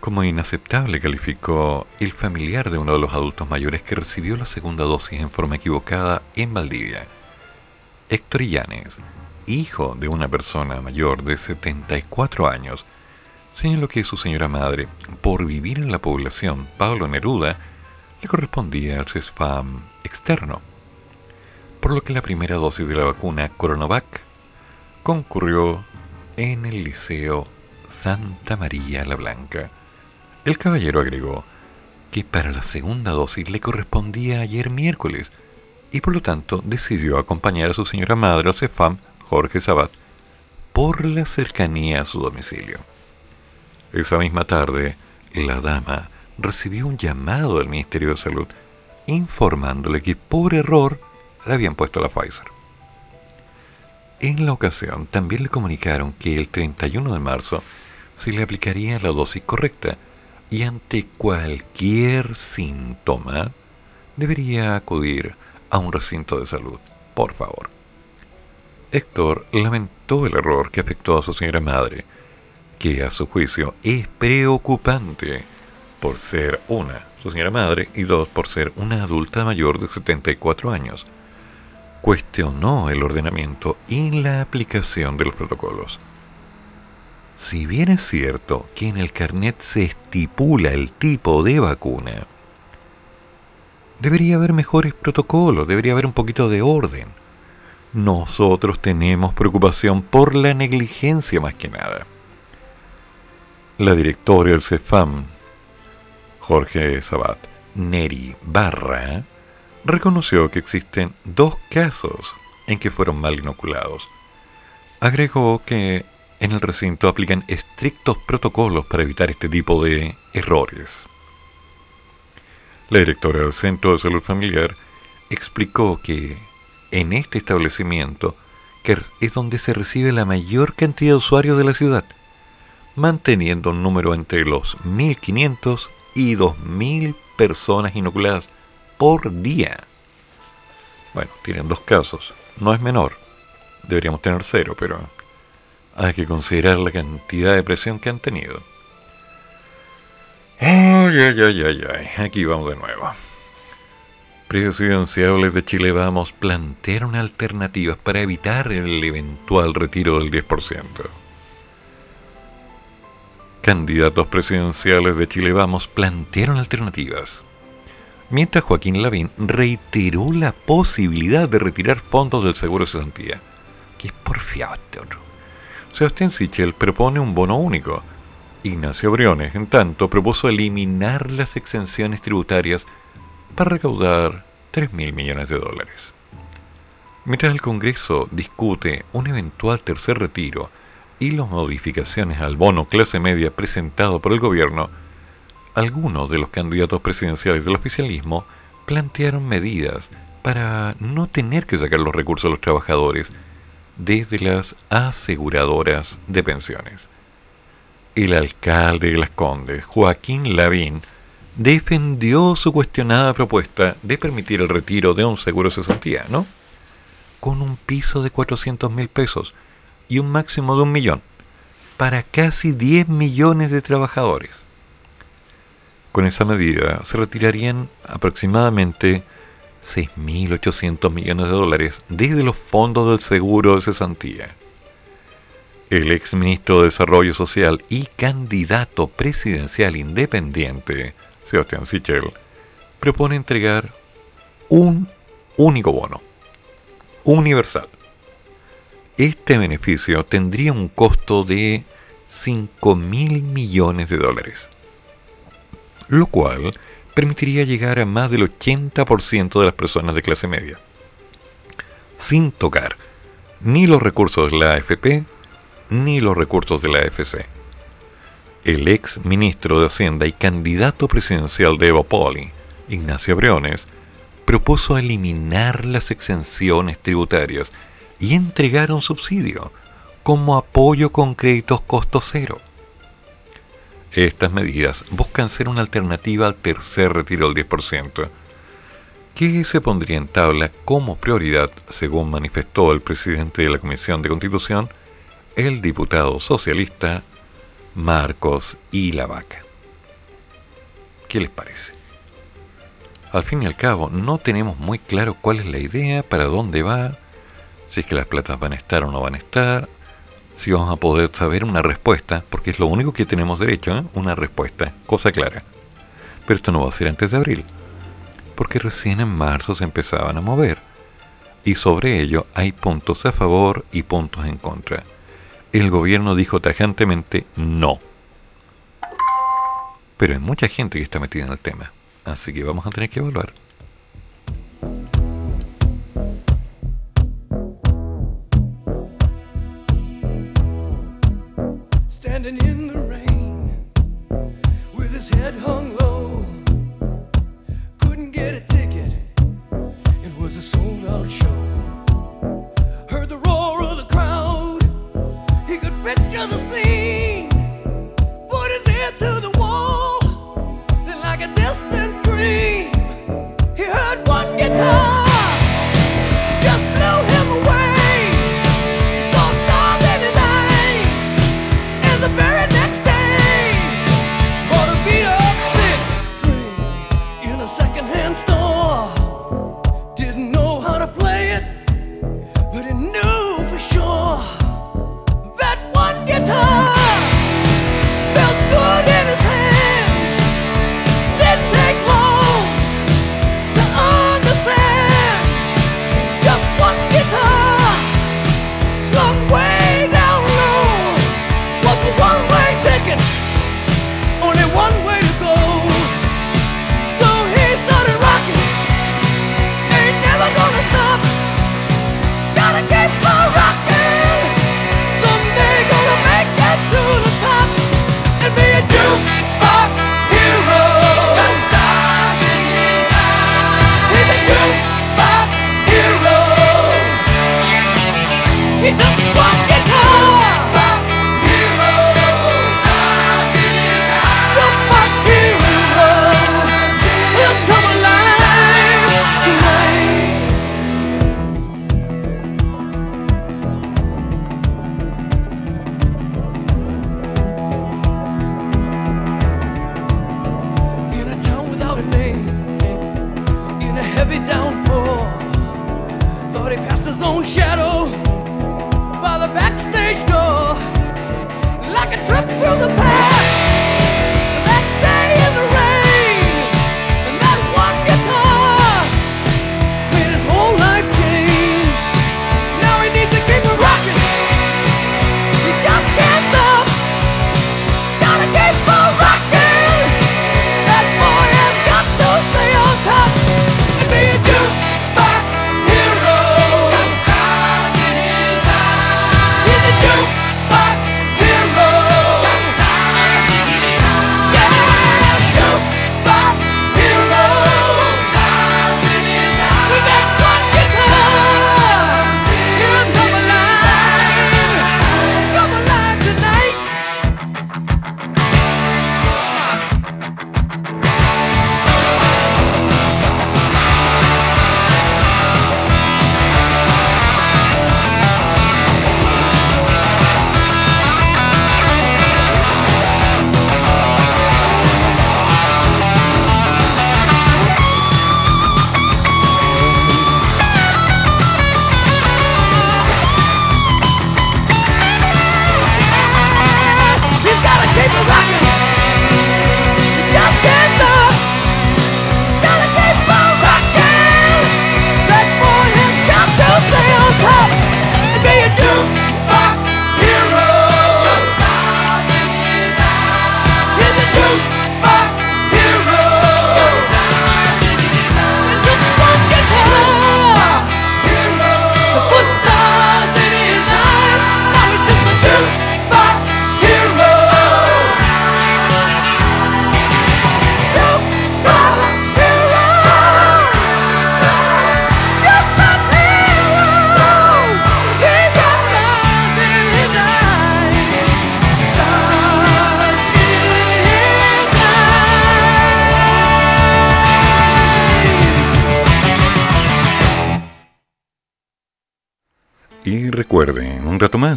Como inaceptable calificó el familiar de uno de los adultos mayores que recibió la segunda dosis en forma equivocada en Valdivia. Héctor Illanes, hijo de una persona mayor de 74 años, señaló que su señora madre, por vivir en la población Pablo Neruda, le correspondía al CESFAM externo por lo que la primera dosis de la vacuna Coronavac concurrió en el Liceo Santa María la Blanca. El caballero agregó que para la segunda dosis le correspondía ayer miércoles y por lo tanto decidió acompañar a su señora madre al CEFAM, Jorge Sabat, por la cercanía a su domicilio. Esa misma tarde, la dama recibió un llamado del Ministerio de Salud informándole que por error le habían puesto la Pfizer. En la ocasión también le comunicaron que el 31 de marzo se le aplicaría la dosis correcta y ante cualquier síntoma debería acudir a un recinto de salud, por favor. Héctor lamentó el error que afectó a su señora madre, que a su juicio es preocupante por ser una, su señora madre, y dos, por ser una adulta mayor de 74 años. Cuestionó el ordenamiento y la aplicación de los protocolos. Si bien es cierto que en el carnet se estipula el tipo de vacuna, debería haber mejores protocolos, debería haber un poquito de orden. Nosotros tenemos preocupación por la negligencia más que nada. La directora del CEFAM, Jorge Sabat, Neri Barra, reconoció que existen dos casos en que fueron mal inoculados. Agregó que en el recinto aplican estrictos protocolos para evitar este tipo de errores. La directora del Centro de Salud Familiar explicó que en este establecimiento, que es donde se recibe la mayor cantidad de usuarios de la ciudad, manteniendo un número entre los 1.500 y 2.000 personas inoculadas por día. Bueno, tienen dos casos, no es menor. Deberíamos tener cero, pero hay que considerar la cantidad de presión que han tenido. Ay, ay, ay, ay, ay. Aquí vamos de nuevo. Presidenciables de Chile Vamos plantearon alternativas para evitar el eventual retiro del 10%. Candidatos presidenciales de Chile Vamos plantearon alternativas. Mientras Joaquín Lavín reiteró la posibilidad de retirar fondos del seguro de cesantía. Que es porfiado este otro. Sebastián Sichel propone un bono único. Ignacio Briones, en tanto, propuso eliminar las exenciones tributarias para recaudar 3.000 millones de dólares. Mientras el Congreso discute un eventual tercer retiro y las modificaciones al bono clase media presentado por el gobierno, algunos de los candidatos presidenciales del oficialismo plantearon medidas para no tener que sacar los recursos a los trabajadores desde las aseguradoras de pensiones. El alcalde de Las Condes, Joaquín Lavín, defendió su cuestionada propuesta de permitir el retiro de un seguro cesantía, ¿no? Con un piso de 400 mil pesos y un máximo de un millón, para casi 10 millones de trabajadores. Con esa medida se retirarían aproximadamente 6.800 millones de dólares desde los fondos del seguro de cesantía. El ex ministro de Desarrollo Social y candidato presidencial independiente, Sebastián Sichel, propone entregar un único bono, universal. Este beneficio tendría un costo de 5 mil millones de dólares, lo cual permitiría llegar a más del 80% de las personas de clase media, sin tocar ni los recursos de la AFP ni los recursos de la AFC. El ex ministro de Hacienda y candidato presidencial de Evopoli, Ignacio Briones, propuso eliminar las exenciones tributarias y entregar un subsidio como apoyo con créditos costo cero. Estas medidas buscan ser una alternativa al tercer retiro del 10%, que se pondría en tabla como prioridad, según manifestó el presidente de la Comisión de Constitución, el diputado socialista Marcos y Lavaca. ¿Qué les parece? Al fin y al cabo, no tenemos muy claro cuál es la idea, para dónde va, si es que las platas van a estar o no van a estar, si vamos a poder saber una respuesta, porque es lo único que tenemos derecho, ¿eh? una respuesta, cosa clara. Pero esto no va a ser antes de abril, porque recién en marzo se empezaban a mover. Y sobre ello hay puntos a favor y puntos en contra. El gobierno dijo tajantemente no. Pero hay mucha gente que está metida en el tema, así que vamos a tener que evaluar. standing in the rain with his head hung.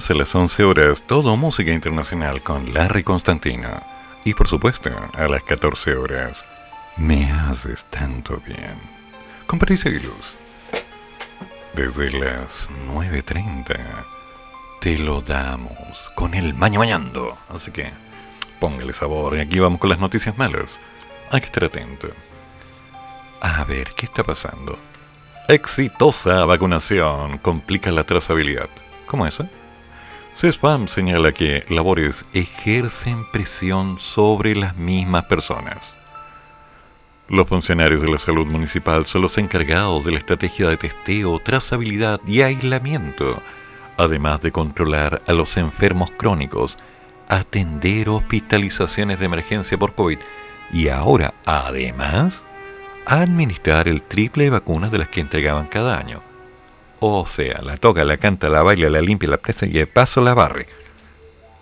A las 11 horas, todo música internacional con Larry Constantino. Y por supuesto, a las 14 horas, me haces tanto bien. Con Luz. Desde las 9.30 te lo damos con el maño mañando. Así que póngale sabor. Y aquí vamos con las noticias malas. Hay que estar atento. A ver, ¿qué está pasando? Exitosa vacunación complica la trazabilidad. ¿Cómo es eso? CESFAM señala que labores ejercen presión sobre las mismas personas. Los funcionarios de la salud municipal son los encargados de la estrategia de testeo, trazabilidad y aislamiento, además de controlar a los enfermos crónicos, atender hospitalizaciones de emergencia por COVID y ahora, además, administrar el triple de vacunas de las que entregaban cada año. O sea, la toca, la canta, la baila, la limpia, la presa y de paso la barre.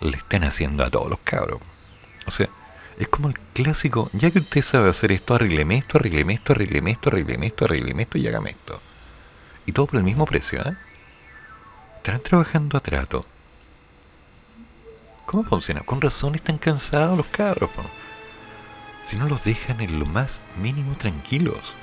Le están haciendo a todos los cabros. O sea, es como el clásico, ya que usted sabe hacer esto, arregleme esto, arregleme esto, arregleme esto, arregleme esto, arregleme esto y hágame esto. Y todo por el mismo precio, ¿eh? Están trabajando a trato. ¿Cómo funciona? Con razón están cansados los cabros. Si no los dejan en lo más mínimo tranquilos.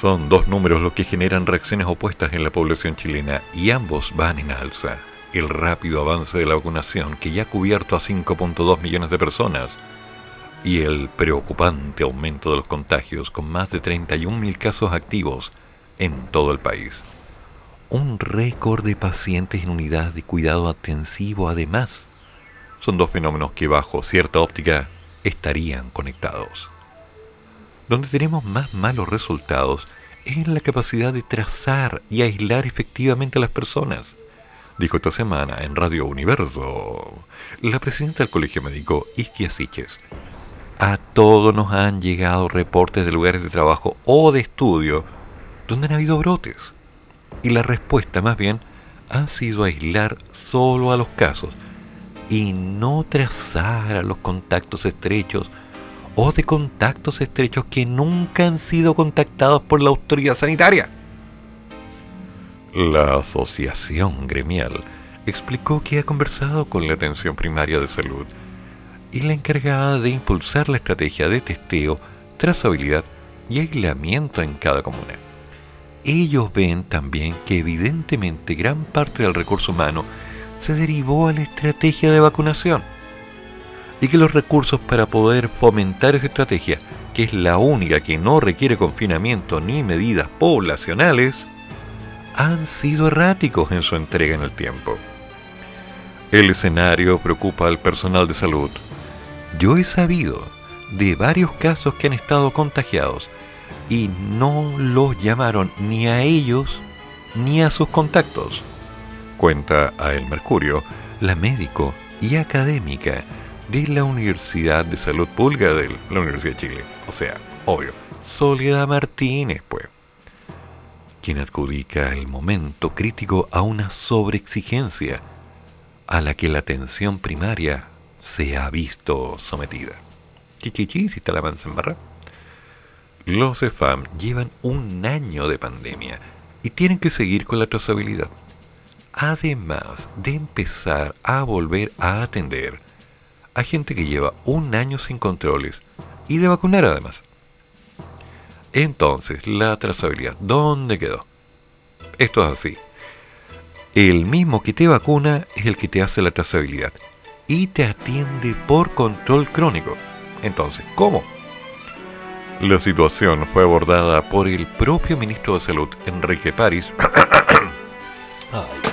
Son dos números los que generan reacciones opuestas en la población chilena y ambos van en alza. El rápido avance de la vacunación, que ya ha cubierto a 5.2 millones de personas, y el preocupante aumento de los contagios con más de 31.000 casos activos en todo el país. Un récord de pacientes en unidad de cuidado intensivo además. Son dos fenómenos que bajo cierta óptica estarían conectados. Donde tenemos más malos resultados es en la capacidad de trazar y aislar efectivamente a las personas. Dijo esta semana en Radio Universo la presidenta del Colegio Médico, Isquia Siches. A todos nos han llegado reportes de lugares de trabajo o de estudio donde han habido brotes. Y la respuesta más bien ha sido aislar solo a los casos y no trazar a los contactos estrechos o de contactos estrechos que nunca han sido contactados por la autoridad sanitaria. La asociación gremial explicó que ha conversado con la atención primaria de salud y la encargada de impulsar la estrategia de testeo, trazabilidad y aislamiento en cada comuna. Ellos ven también que evidentemente gran parte del recurso humano se derivó a la estrategia de vacunación y que los recursos para poder fomentar esa estrategia, que es la única que no requiere confinamiento ni medidas poblacionales, han sido erráticos en su entrega en el tiempo. El escenario preocupa al personal de salud. Yo he sabido de varios casos que han estado contagiados y no los llamaron ni a ellos ni a sus contactos. Cuenta a El Mercurio, la médico y académica de la Universidad de Salud Pública de la Universidad de Chile. O sea, obvio, Soledad Martínez, pues. Quien adjudica el momento crítico a una sobreexigencia a la que la atención primaria se ha visto sometida. Chichichi, si está la manza en barra. Los EFAM llevan un año de pandemia y tienen que seguir con la trazabilidad. Además de empezar a volver a atender a gente que lleva un año sin controles y de vacunar además. Entonces, la trazabilidad, ¿dónde quedó? Esto es así. El mismo que te vacuna es el que te hace la trazabilidad y te atiende por control crónico. Entonces, ¿cómo? La situación fue abordada por el propio ministro de Salud, Enrique París. Ay,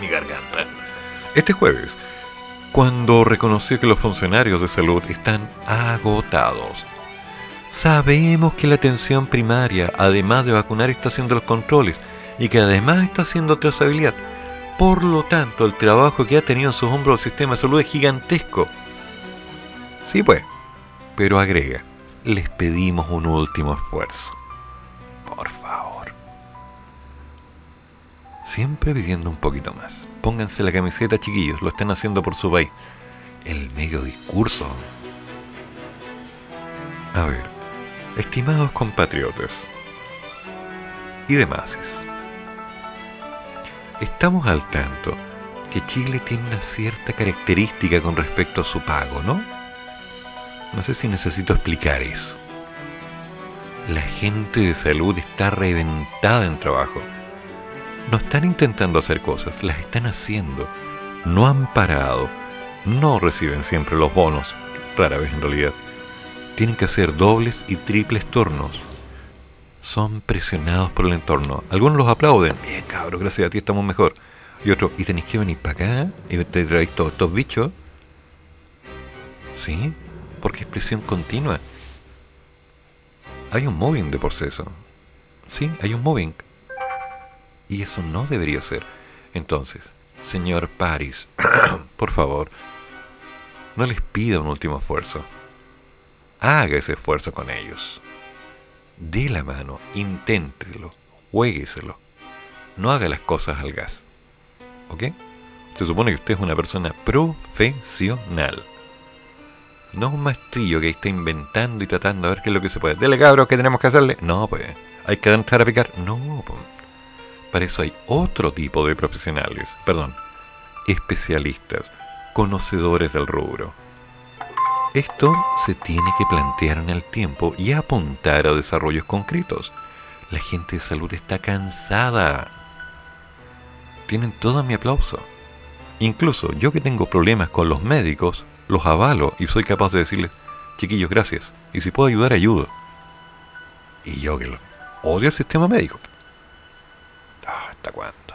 mi garganta. Este jueves, cuando reconoció que los funcionarios de salud están agotados. Sabemos que la atención primaria, además de vacunar, está haciendo los controles y que además está haciendo trazabilidad. Por lo tanto, el trabajo que ha tenido en sus hombros el sistema de salud es gigantesco. Sí, pues, pero agrega, les pedimos un último esfuerzo. Por favor. Siempre pidiendo un poquito más. Pónganse la camiseta, chiquillos, lo están haciendo por su país. El medio discurso. A ver, estimados compatriotas y demás, estamos al tanto que Chile tiene una cierta característica con respecto a su pago, ¿no? No sé si necesito explicar eso. La gente de salud está reventada en trabajo. No están intentando hacer cosas, las están haciendo. No han parado. No reciben siempre los bonos, rara vez en realidad. Tienen que hacer dobles y triples turnos. Son presionados por el entorno. Algunos los aplauden. Bien, cabrón, gracias a ti estamos mejor. Y otro, ¿y tenéis que venir para acá? ¿Y te traéis todos estos bichos? ¿Sí? porque es presión continua. Hay un moving de proceso. Sí, hay un moving. Y eso no debería ser. Entonces, señor Paris, por favor, no les pida un último esfuerzo. Haga ese esfuerzo con ellos. Dé la mano, inténtelo, juegueselo. No haga las cosas al gas. ¿Ok? Se supone que usted es una persona profesional. No un maestrillo que está inventando y tratando a ver qué es lo que se puede. Dele cabros, ¿qué tenemos que hacerle? No, pues. Hay que entrar a picar. No, pues. Para eso hay otro tipo de profesionales, perdón, especialistas, conocedores del rubro. Esto se tiene que plantear en el tiempo y apuntar a desarrollos concretos. La gente de salud está cansada. Tienen todo mi aplauso. Incluso yo que tengo problemas con los médicos, los avalo y soy capaz de decirles, chiquillos, gracias. Y si puedo ayudar, ayudo. Y yo que odio el sistema médico. Ah, ¿Hasta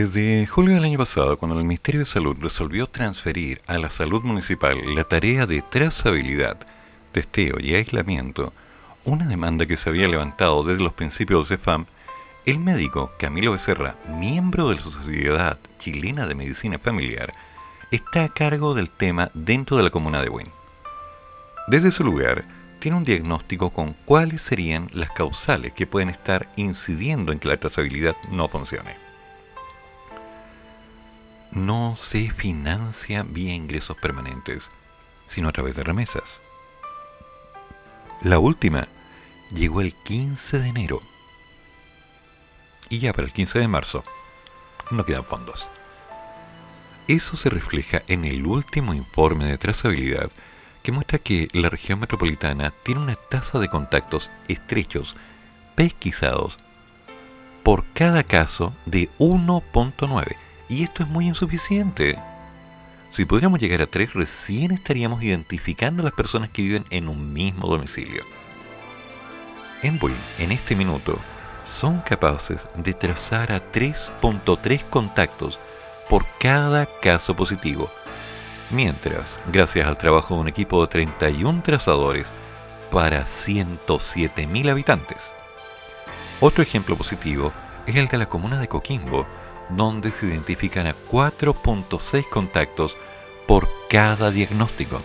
Desde julio del año pasado, cuando el Ministerio de Salud resolvió transferir a la salud municipal la tarea de trazabilidad, testeo y aislamiento, una demanda que se había levantado desde los principios de CEFAM, el médico Camilo Becerra, miembro de la Sociedad Chilena de Medicina Familiar, está a cargo del tema dentro de la comuna de Buin. Desde su lugar, tiene un diagnóstico con cuáles serían las causales que pueden estar incidiendo en que la trazabilidad no funcione no se financia vía ingresos permanentes, sino a través de remesas. La última llegó el 15 de enero. Y ya para el 15 de marzo no quedan fondos. Eso se refleja en el último informe de trazabilidad que muestra que la región metropolitana tiene una tasa de contactos estrechos pesquisados por cada caso de 1.9 y esto es muy insuficiente. Si pudiéramos llegar a tres, recién estaríamos identificando a las personas que viven en un mismo domicilio. En Buin, en este minuto, son capaces de trazar a 3.3 contactos por cada caso positivo, mientras, gracias al trabajo de un equipo de 31 trazadores para 107.000 habitantes. Otro ejemplo positivo es el de la comuna de Coquimbo, donde se identifican a 4.6 contactos por cada diagnóstico.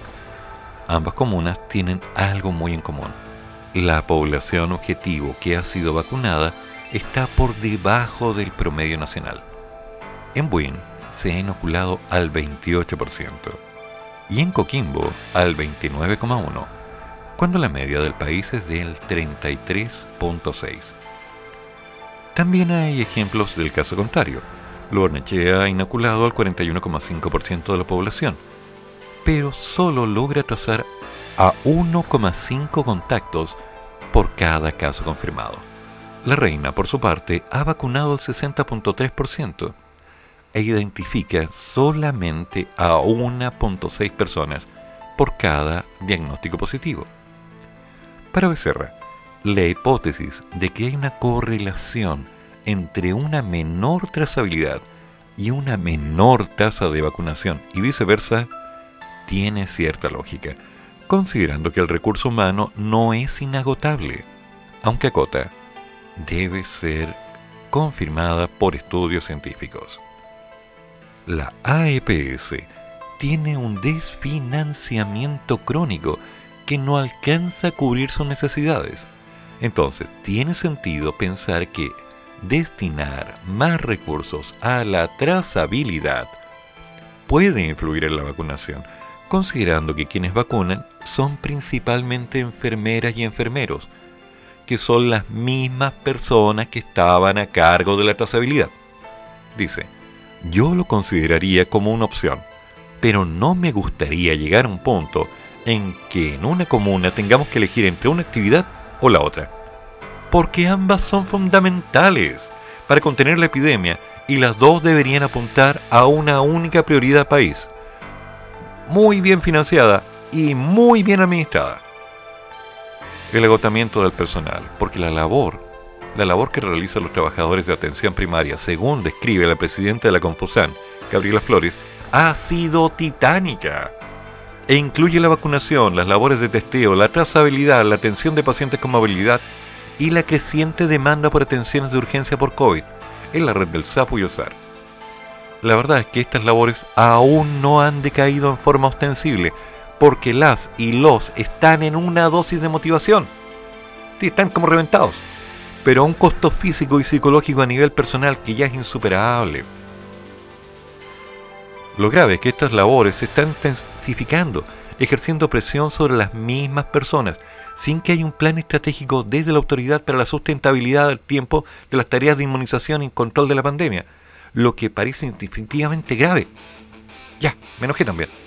Ambas comunas tienen algo muy en común. La población objetivo que ha sido vacunada está por debajo del promedio nacional. En Buin se ha inoculado al 28% y en Coquimbo al 29,1%, cuando la media del país es del 33,6%. También hay ejemplos del caso contrario Luarnechea ha inoculado al 41,5% de la población, pero solo logra trazar a 1,5 contactos por cada caso confirmado. La reina, por su parte, ha vacunado al 60.3% e identifica solamente a 1.6 personas por cada diagnóstico positivo. Para Becerra, la hipótesis de que hay una correlación entre una menor trazabilidad y una menor tasa de vacunación y viceversa tiene cierta lógica, considerando que el recurso humano no es inagotable, aunque acota, debe ser confirmada por estudios científicos. La AEPS tiene un desfinanciamiento crónico que no alcanza a cubrir sus necesidades. Entonces, tiene sentido pensar que destinar más recursos a la trazabilidad puede influir en la vacunación, considerando que quienes vacunan son principalmente enfermeras y enfermeros, que son las mismas personas que estaban a cargo de la trazabilidad. Dice, yo lo consideraría como una opción, pero no me gustaría llegar a un punto en que en una comuna tengamos que elegir entre una actividad o la otra porque ambas son fundamentales para contener la epidemia y las dos deberían apuntar a una única prioridad país, muy bien financiada y muy bien administrada. El agotamiento del personal, porque la labor, la labor que realizan los trabajadores de atención primaria, según describe la presidenta de la Confusan, Gabriela Flores, ha sido titánica e incluye la vacunación, las labores de testeo, la trazabilidad, la atención de pacientes con movilidad y la creciente demanda por atenciones de urgencia por COVID en la red del SAPU y OSAR. La verdad es que estas labores aún no han decaído en forma ostensible, porque las y los están en una dosis de motivación. Sí, están como reventados, pero a un costo físico y psicológico a nivel personal que ya es insuperable. Lo grave es que estas labores se están intensificando, ejerciendo presión sobre las mismas personas, sin que haya un plan estratégico desde la autoridad para la sustentabilidad del tiempo de las tareas de inmunización y control de la pandemia, lo que parece definitivamente grave. Ya, me enojé también.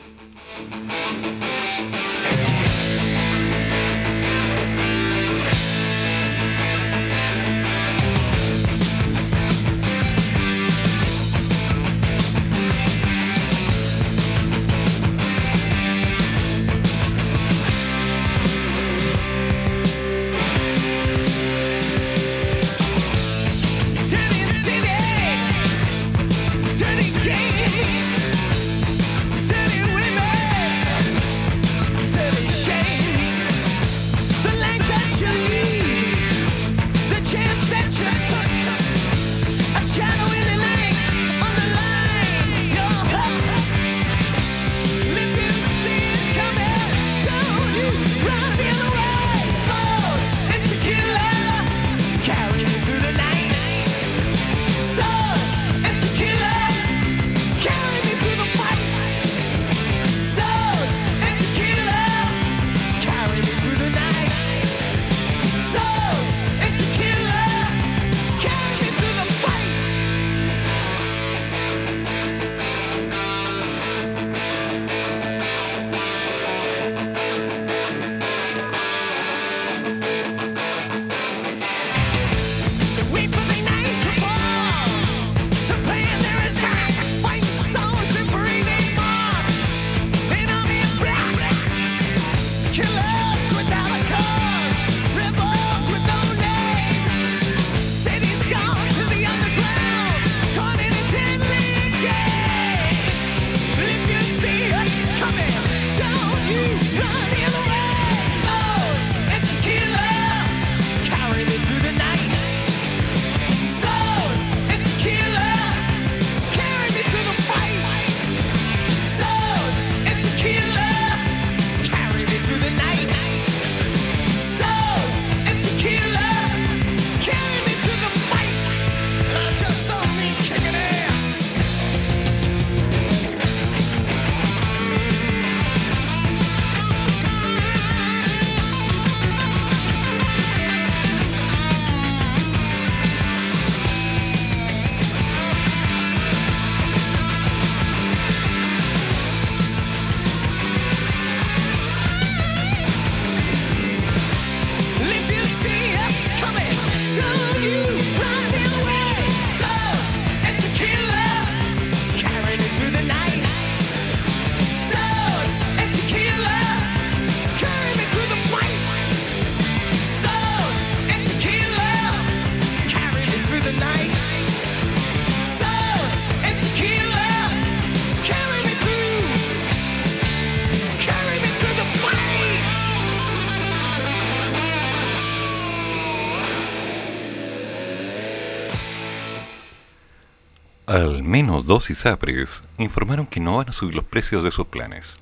Dos ISAPRES informaron que no van a subir los precios de sus planes.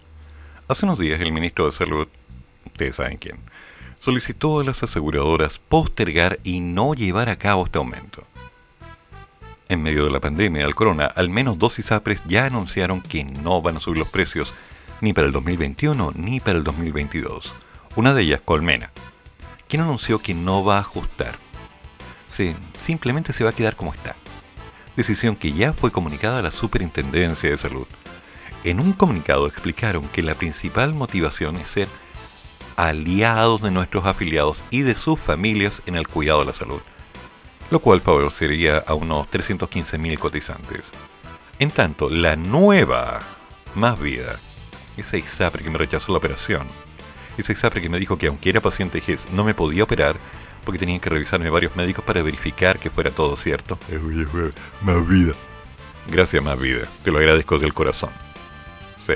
Hace unos días el ministro de Salud, ustedes saben quién, solicitó a las aseguradoras postergar y no llevar a cabo este aumento. En medio de la pandemia del corona, al menos dos ISAPRES ya anunciaron que no van a subir los precios ni para el 2021 ni para el 2022. Una de ellas, Colmena, quien anunció que no va a ajustar. Sí, simplemente se va a quedar como está decisión que ya fue comunicada a la Superintendencia de Salud. En un comunicado explicaron que la principal motivación es ser aliados de nuestros afiliados y de sus familias en el cuidado de la salud, lo cual favorecería a unos 315.000 cotizantes. En tanto, la nueva Más Vida, ese ISAPRE que me rechazó la operación, ese ISAPRE que me dijo que aunque era paciente GES no me podía operar, porque tenían que revisarme varios médicos para verificar que fuera todo cierto. Más vida. Gracias, más vida. Te lo agradezco del corazón. Sí,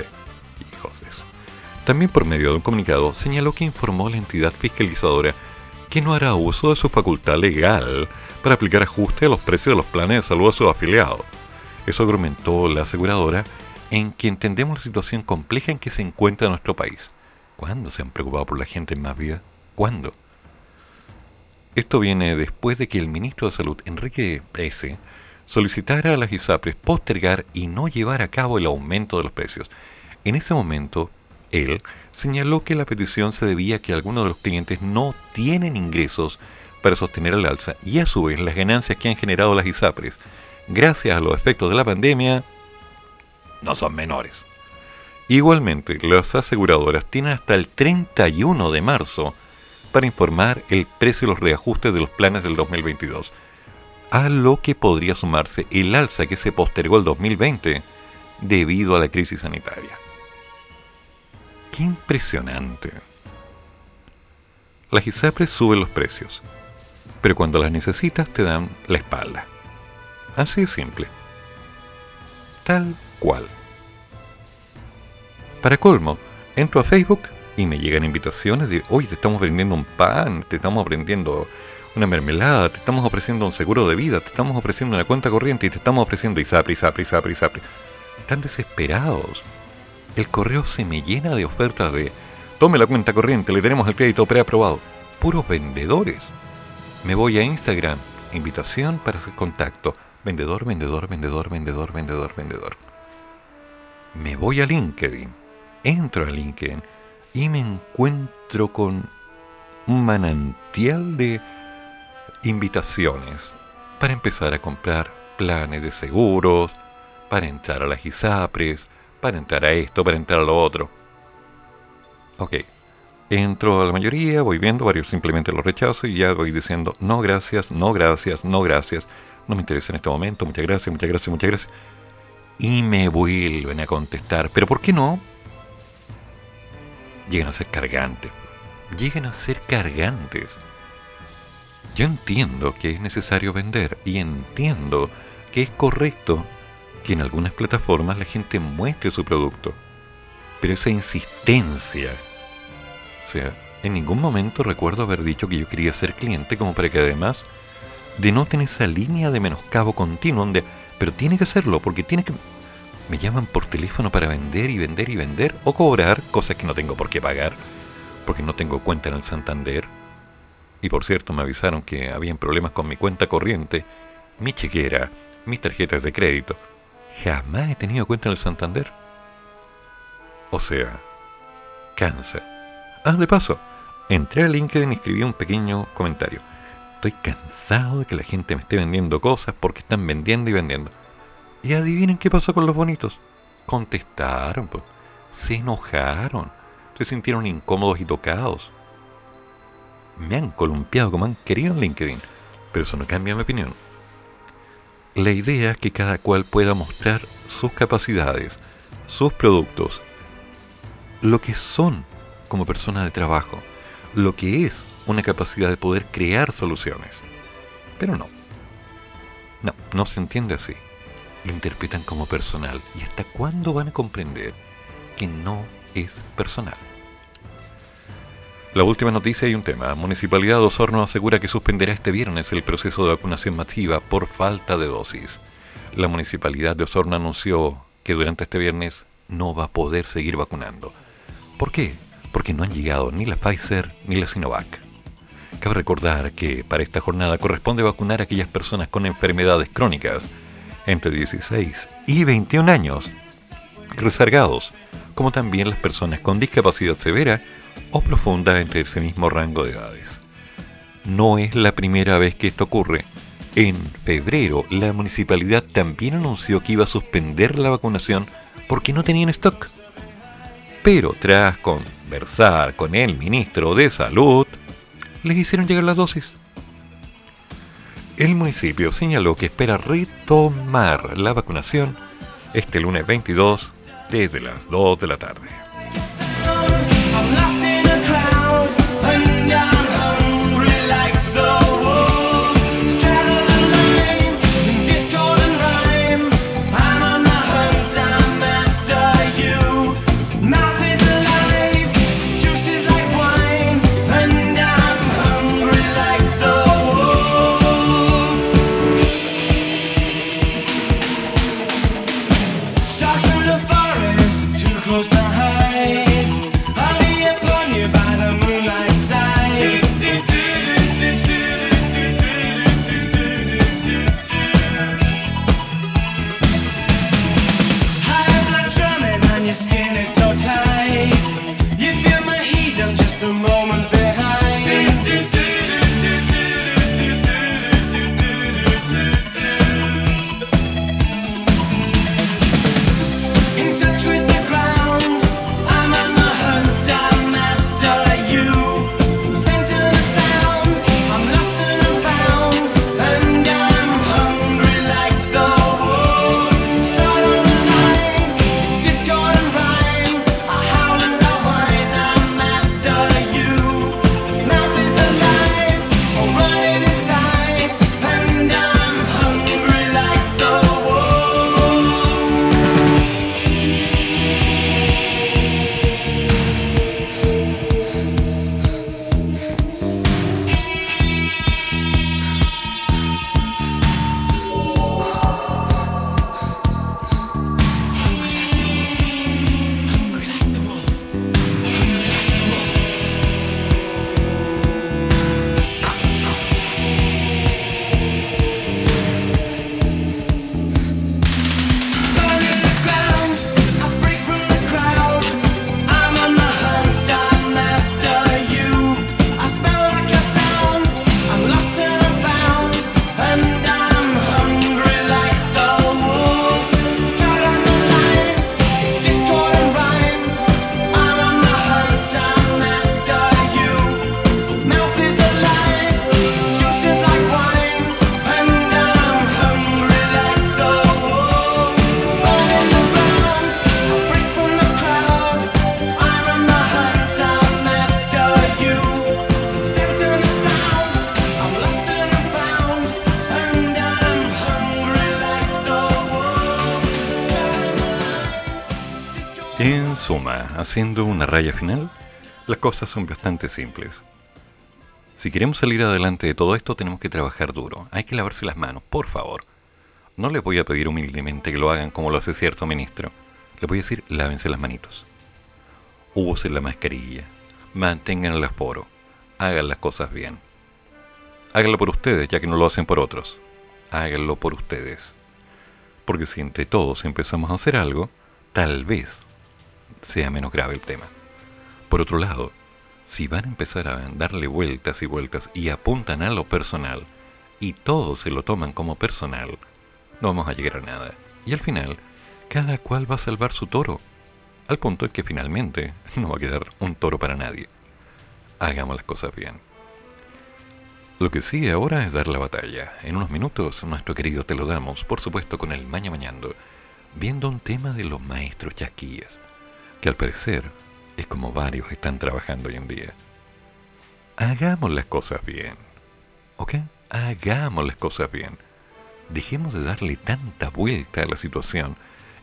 hijos de eso. También por medio de un comunicado señaló que informó a la entidad fiscalizadora que no hará uso de su facultad legal para aplicar ajuste a los precios de los planes de salud a sus afiliados. Eso argumentó la aseguradora en que entendemos la situación compleja en que se encuentra nuestro país. ¿Cuándo se han preocupado por la gente en más vida? ¿Cuándo? Esto viene después de que el ministro de Salud, Enrique S., solicitara a las ISAPRES postergar y no llevar a cabo el aumento de los precios. En ese momento, él señaló que la petición se debía a que algunos de los clientes no tienen ingresos para sostener el alza y a su vez las ganancias que han generado las ISAPRES, gracias a los efectos de la pandemia, no son menores. Igualmente, las aseguradoras tienen hasta el 31 de marzo para informar el precio y los reajustes de los planes del 2022, a lo que podría sumarse el alza que se postergó el 2020 debido a la crisis sanitaria. ¡Qué impresionante! Las ISAPRES suben los precios, pero cuando las necesitas te dan la espalda. Así de simple. Tal cual. Para colmo, entro a Facebook y me llegan invitaciones de, hoy te estamos vendiendo un pan, te estamos vendiendo una mermelada, te estamos ofreciendo un seguro de vida, te estamos ofreciendo una cuenta corriente y te estamos ofreciendo ISAPRI, ISAPRI, ISAPRI, ISAPRI. Están desesperados. El correo se me llena de ofertas de, tome la cuenta corriente, le tenemos el crédito preaprobado. Puros vendedores. Me voy a Instagram, invitación para hacer contacto. Vendedor, vendedor, vendedor, vendedor, vendedor, vendedor. Me voy a LinkedIn. Entro a LinkedIn y me encuentro con un manantial de invitaciones para empezar a comprar planes de seguros, para entrar a las ISAPRES, para entrar a esto, para entrar a lo otro. Ok, entro a la mayoría, voy viendo, varios simplemente los rechazo y ya voy diciendo no gracias, no gracias, no gracias, no me interesa en este momento, muchas gracias, muchas gracias, muchas gracias. Y me vuelven a contestar, pero ¿por qué no? Llegan a ser cargantes. Llegan a ser cargantes. Yo entiendo que es necesario vender y entiendo que es correcto que en algunas plataformas la gente muestre su producto. Pero esa insistencia, o sea, en ningún momento recuerdo haber dicho que yo quería ser cliente como para que además denoten esa línea de menoscabo continuo donde, pero tiene que hacerlo porque tiene que me llaman por teléfono para vender y vender y vender o cobrar cosas que no tengo por qué pagar porque no tengo cuenta en el Santander. Y por cierto, me avisaron que habían problemas con mi cuenta corriente, mi chequera, mis tarjetas de crédito. Jamás he tenido cuenta en el Santander. O sea, cansa. Ah, de paso, entré a LinkedIn y escribí un pequeño comentario. Estoy cansado de que la gente me esté vendiendo cosas porque están vendiendo y vendiendo. Y adivinen qué pasó con los bonitos. Contestaron, se enojaron, se sintieron incómodos y tocados. Me han columpiado como han querido en LinkedIn, pero eso no cambia mi opinión. La idea es que cada cual pueda mostrar sus capacidades, sus productos, lo que son como persona de trabajo, lo que es una capacidad de poder crear soluciones. Pero no. No, no se entiende así. Lo interpretan como personal. ¿Y hasta cuándo van a comprender que no es personal? La última noticia y un tema. Municipalidad de Osorno asegura que suspenderá este viernes el proceso de vacunación masiva por falta de dosis. La Municipalidad de Osorno anunció que durante este viernes no va a poder seguir vacunando. ¿Por qué? Porque no han llegado ni la Pfizer ni la Sinovac. Cabe recordar que para esta jornada corresponde vacunar a aquellas personas con enfermedades crónicas entre 16 y 21 años, rezargados, como también las personas con discapacidad severa o profunda entre ese mismo rango de edades. No es la primera vez que esto ocurre. En febrero, la municipalidad también anunció que iba a suspender la vacunación porque no tenían stock. Pero tras conversar con el ministro de Salud, les hicieron llegar las dosis. El municipio señaló que espera retomar la vacunación este lunes 22 desde las 2 de la tarde. Haciendo una raya final, las cosas son bastante simples. Si queremos salir adelante de todo esto, tenemos que trabajar duro. Hay que lavarse las manos, por favor. No les voy a pedir humildemente que lo hagan como lo hace cierto ministro. Les voy a decir, lávense las manitos. Usen la mascarilla. Mantengan el aforo. Hagan las cosas bien. Háganlo por ustedes, ya que no lo hacen por otros. Háganlo por ustedes. Porque si entre todos empezamos a hacer algo, tal vez sea menos grave el tema. Por otro lado, si van a empezar a darle vueltas y vueltas y apuntan a lo personal, y todos se lo toman como personal, no vamos a llegar a nada. Y al final, cada cual va a salvar su toro, al punto en que finalmente no va a quedar un toro para nadie. Hagamos las cosas bien. Lo que sigue ahora es dar la batalla. En unos minutos, nuestro querido te lo damos, por supuesto con el maña mañando, viendo un tema de los maestros chasquillas que al parecer es como varios están trabajando hoy en día. Hagamos las cosas bien. ¿Ok? Hagamos las cosas bien. dejemos de darle tanta vuelta a la situación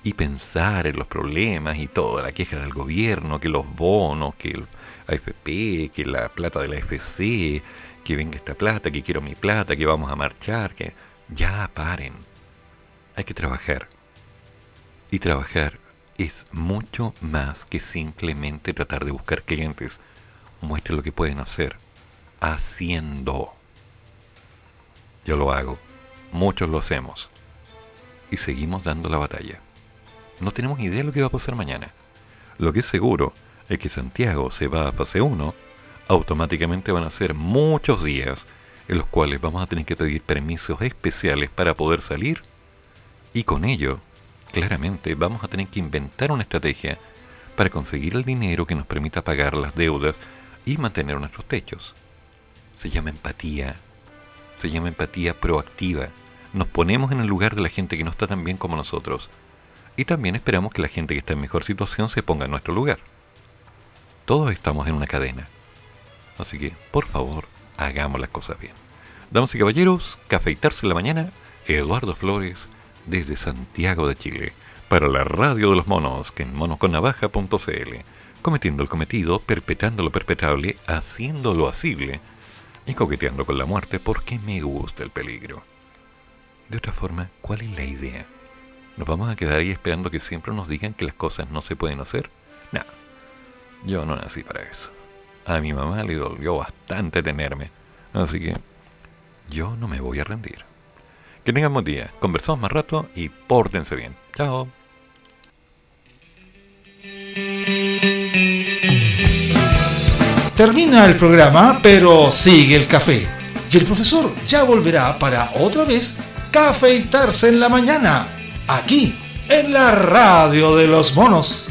y pensar en los problemas y toda la queja del gobierno, que los bonos, que el AFP, que la plata de la FC, que venga esta plata, que quiero mi plata, que vamos a marchar, que ya paren. Hay que trabajar. Y trabajar es mucho más que simplemente tratar de buscar clientes. Muestre lo que pueden hacer. Haciendo. Yo lo hago. Muchos lo hacemos. Y seguimos dando la batalla. No tenemos idea de lo que va a pasar mañana. Lo que es seguro es que Santiago se va a fase 1, automáticamente van a ser muchos días en los cuales vamos a tener que pedir permisos especiales para poder salir. Y con ello, claramente vamos a tener que inventar una estrategia para conseguir el dinero que nos permita pagar las deudas y mantener nuestros techos. Se llama empatía. Se llama empatía proactiva. Nos ponemos en el lugar de la gente que no está tan bien como nosotros y también esperamos que la gente que está en mejor situación se ponga en nuestro lugar. Todos estamos en una cadena. Así que, por favor, hagamos las cosas bien. Damas y caballeros, cafeitarse en la mañana, Eduardo Flores, desde Santiago de Chile, para la Radio de los Monos, que en monosconnavaja.cl, cometiendo el cometido, perpetrando lo perpetrable, haciendo lo asible y coqueteando con la muerte porque me gusta el peligro. De otra forma, ¿cuál es la idea? ¿Nos vamos a quedar ahí esperando que siempre nos digan que las cosas no se pueden hacer? No, yo no nací para eso. A mi mamá le dolió bastante tenerme, así que yo no me voy a rendir. Que tengan buen día, conversamos más rato y pórtense bien. Chao. Termina el programa, pero sigue el café. Y el profesor ya volverá para otra vez cafeitarse en la mañana aquí en la radio de los monos.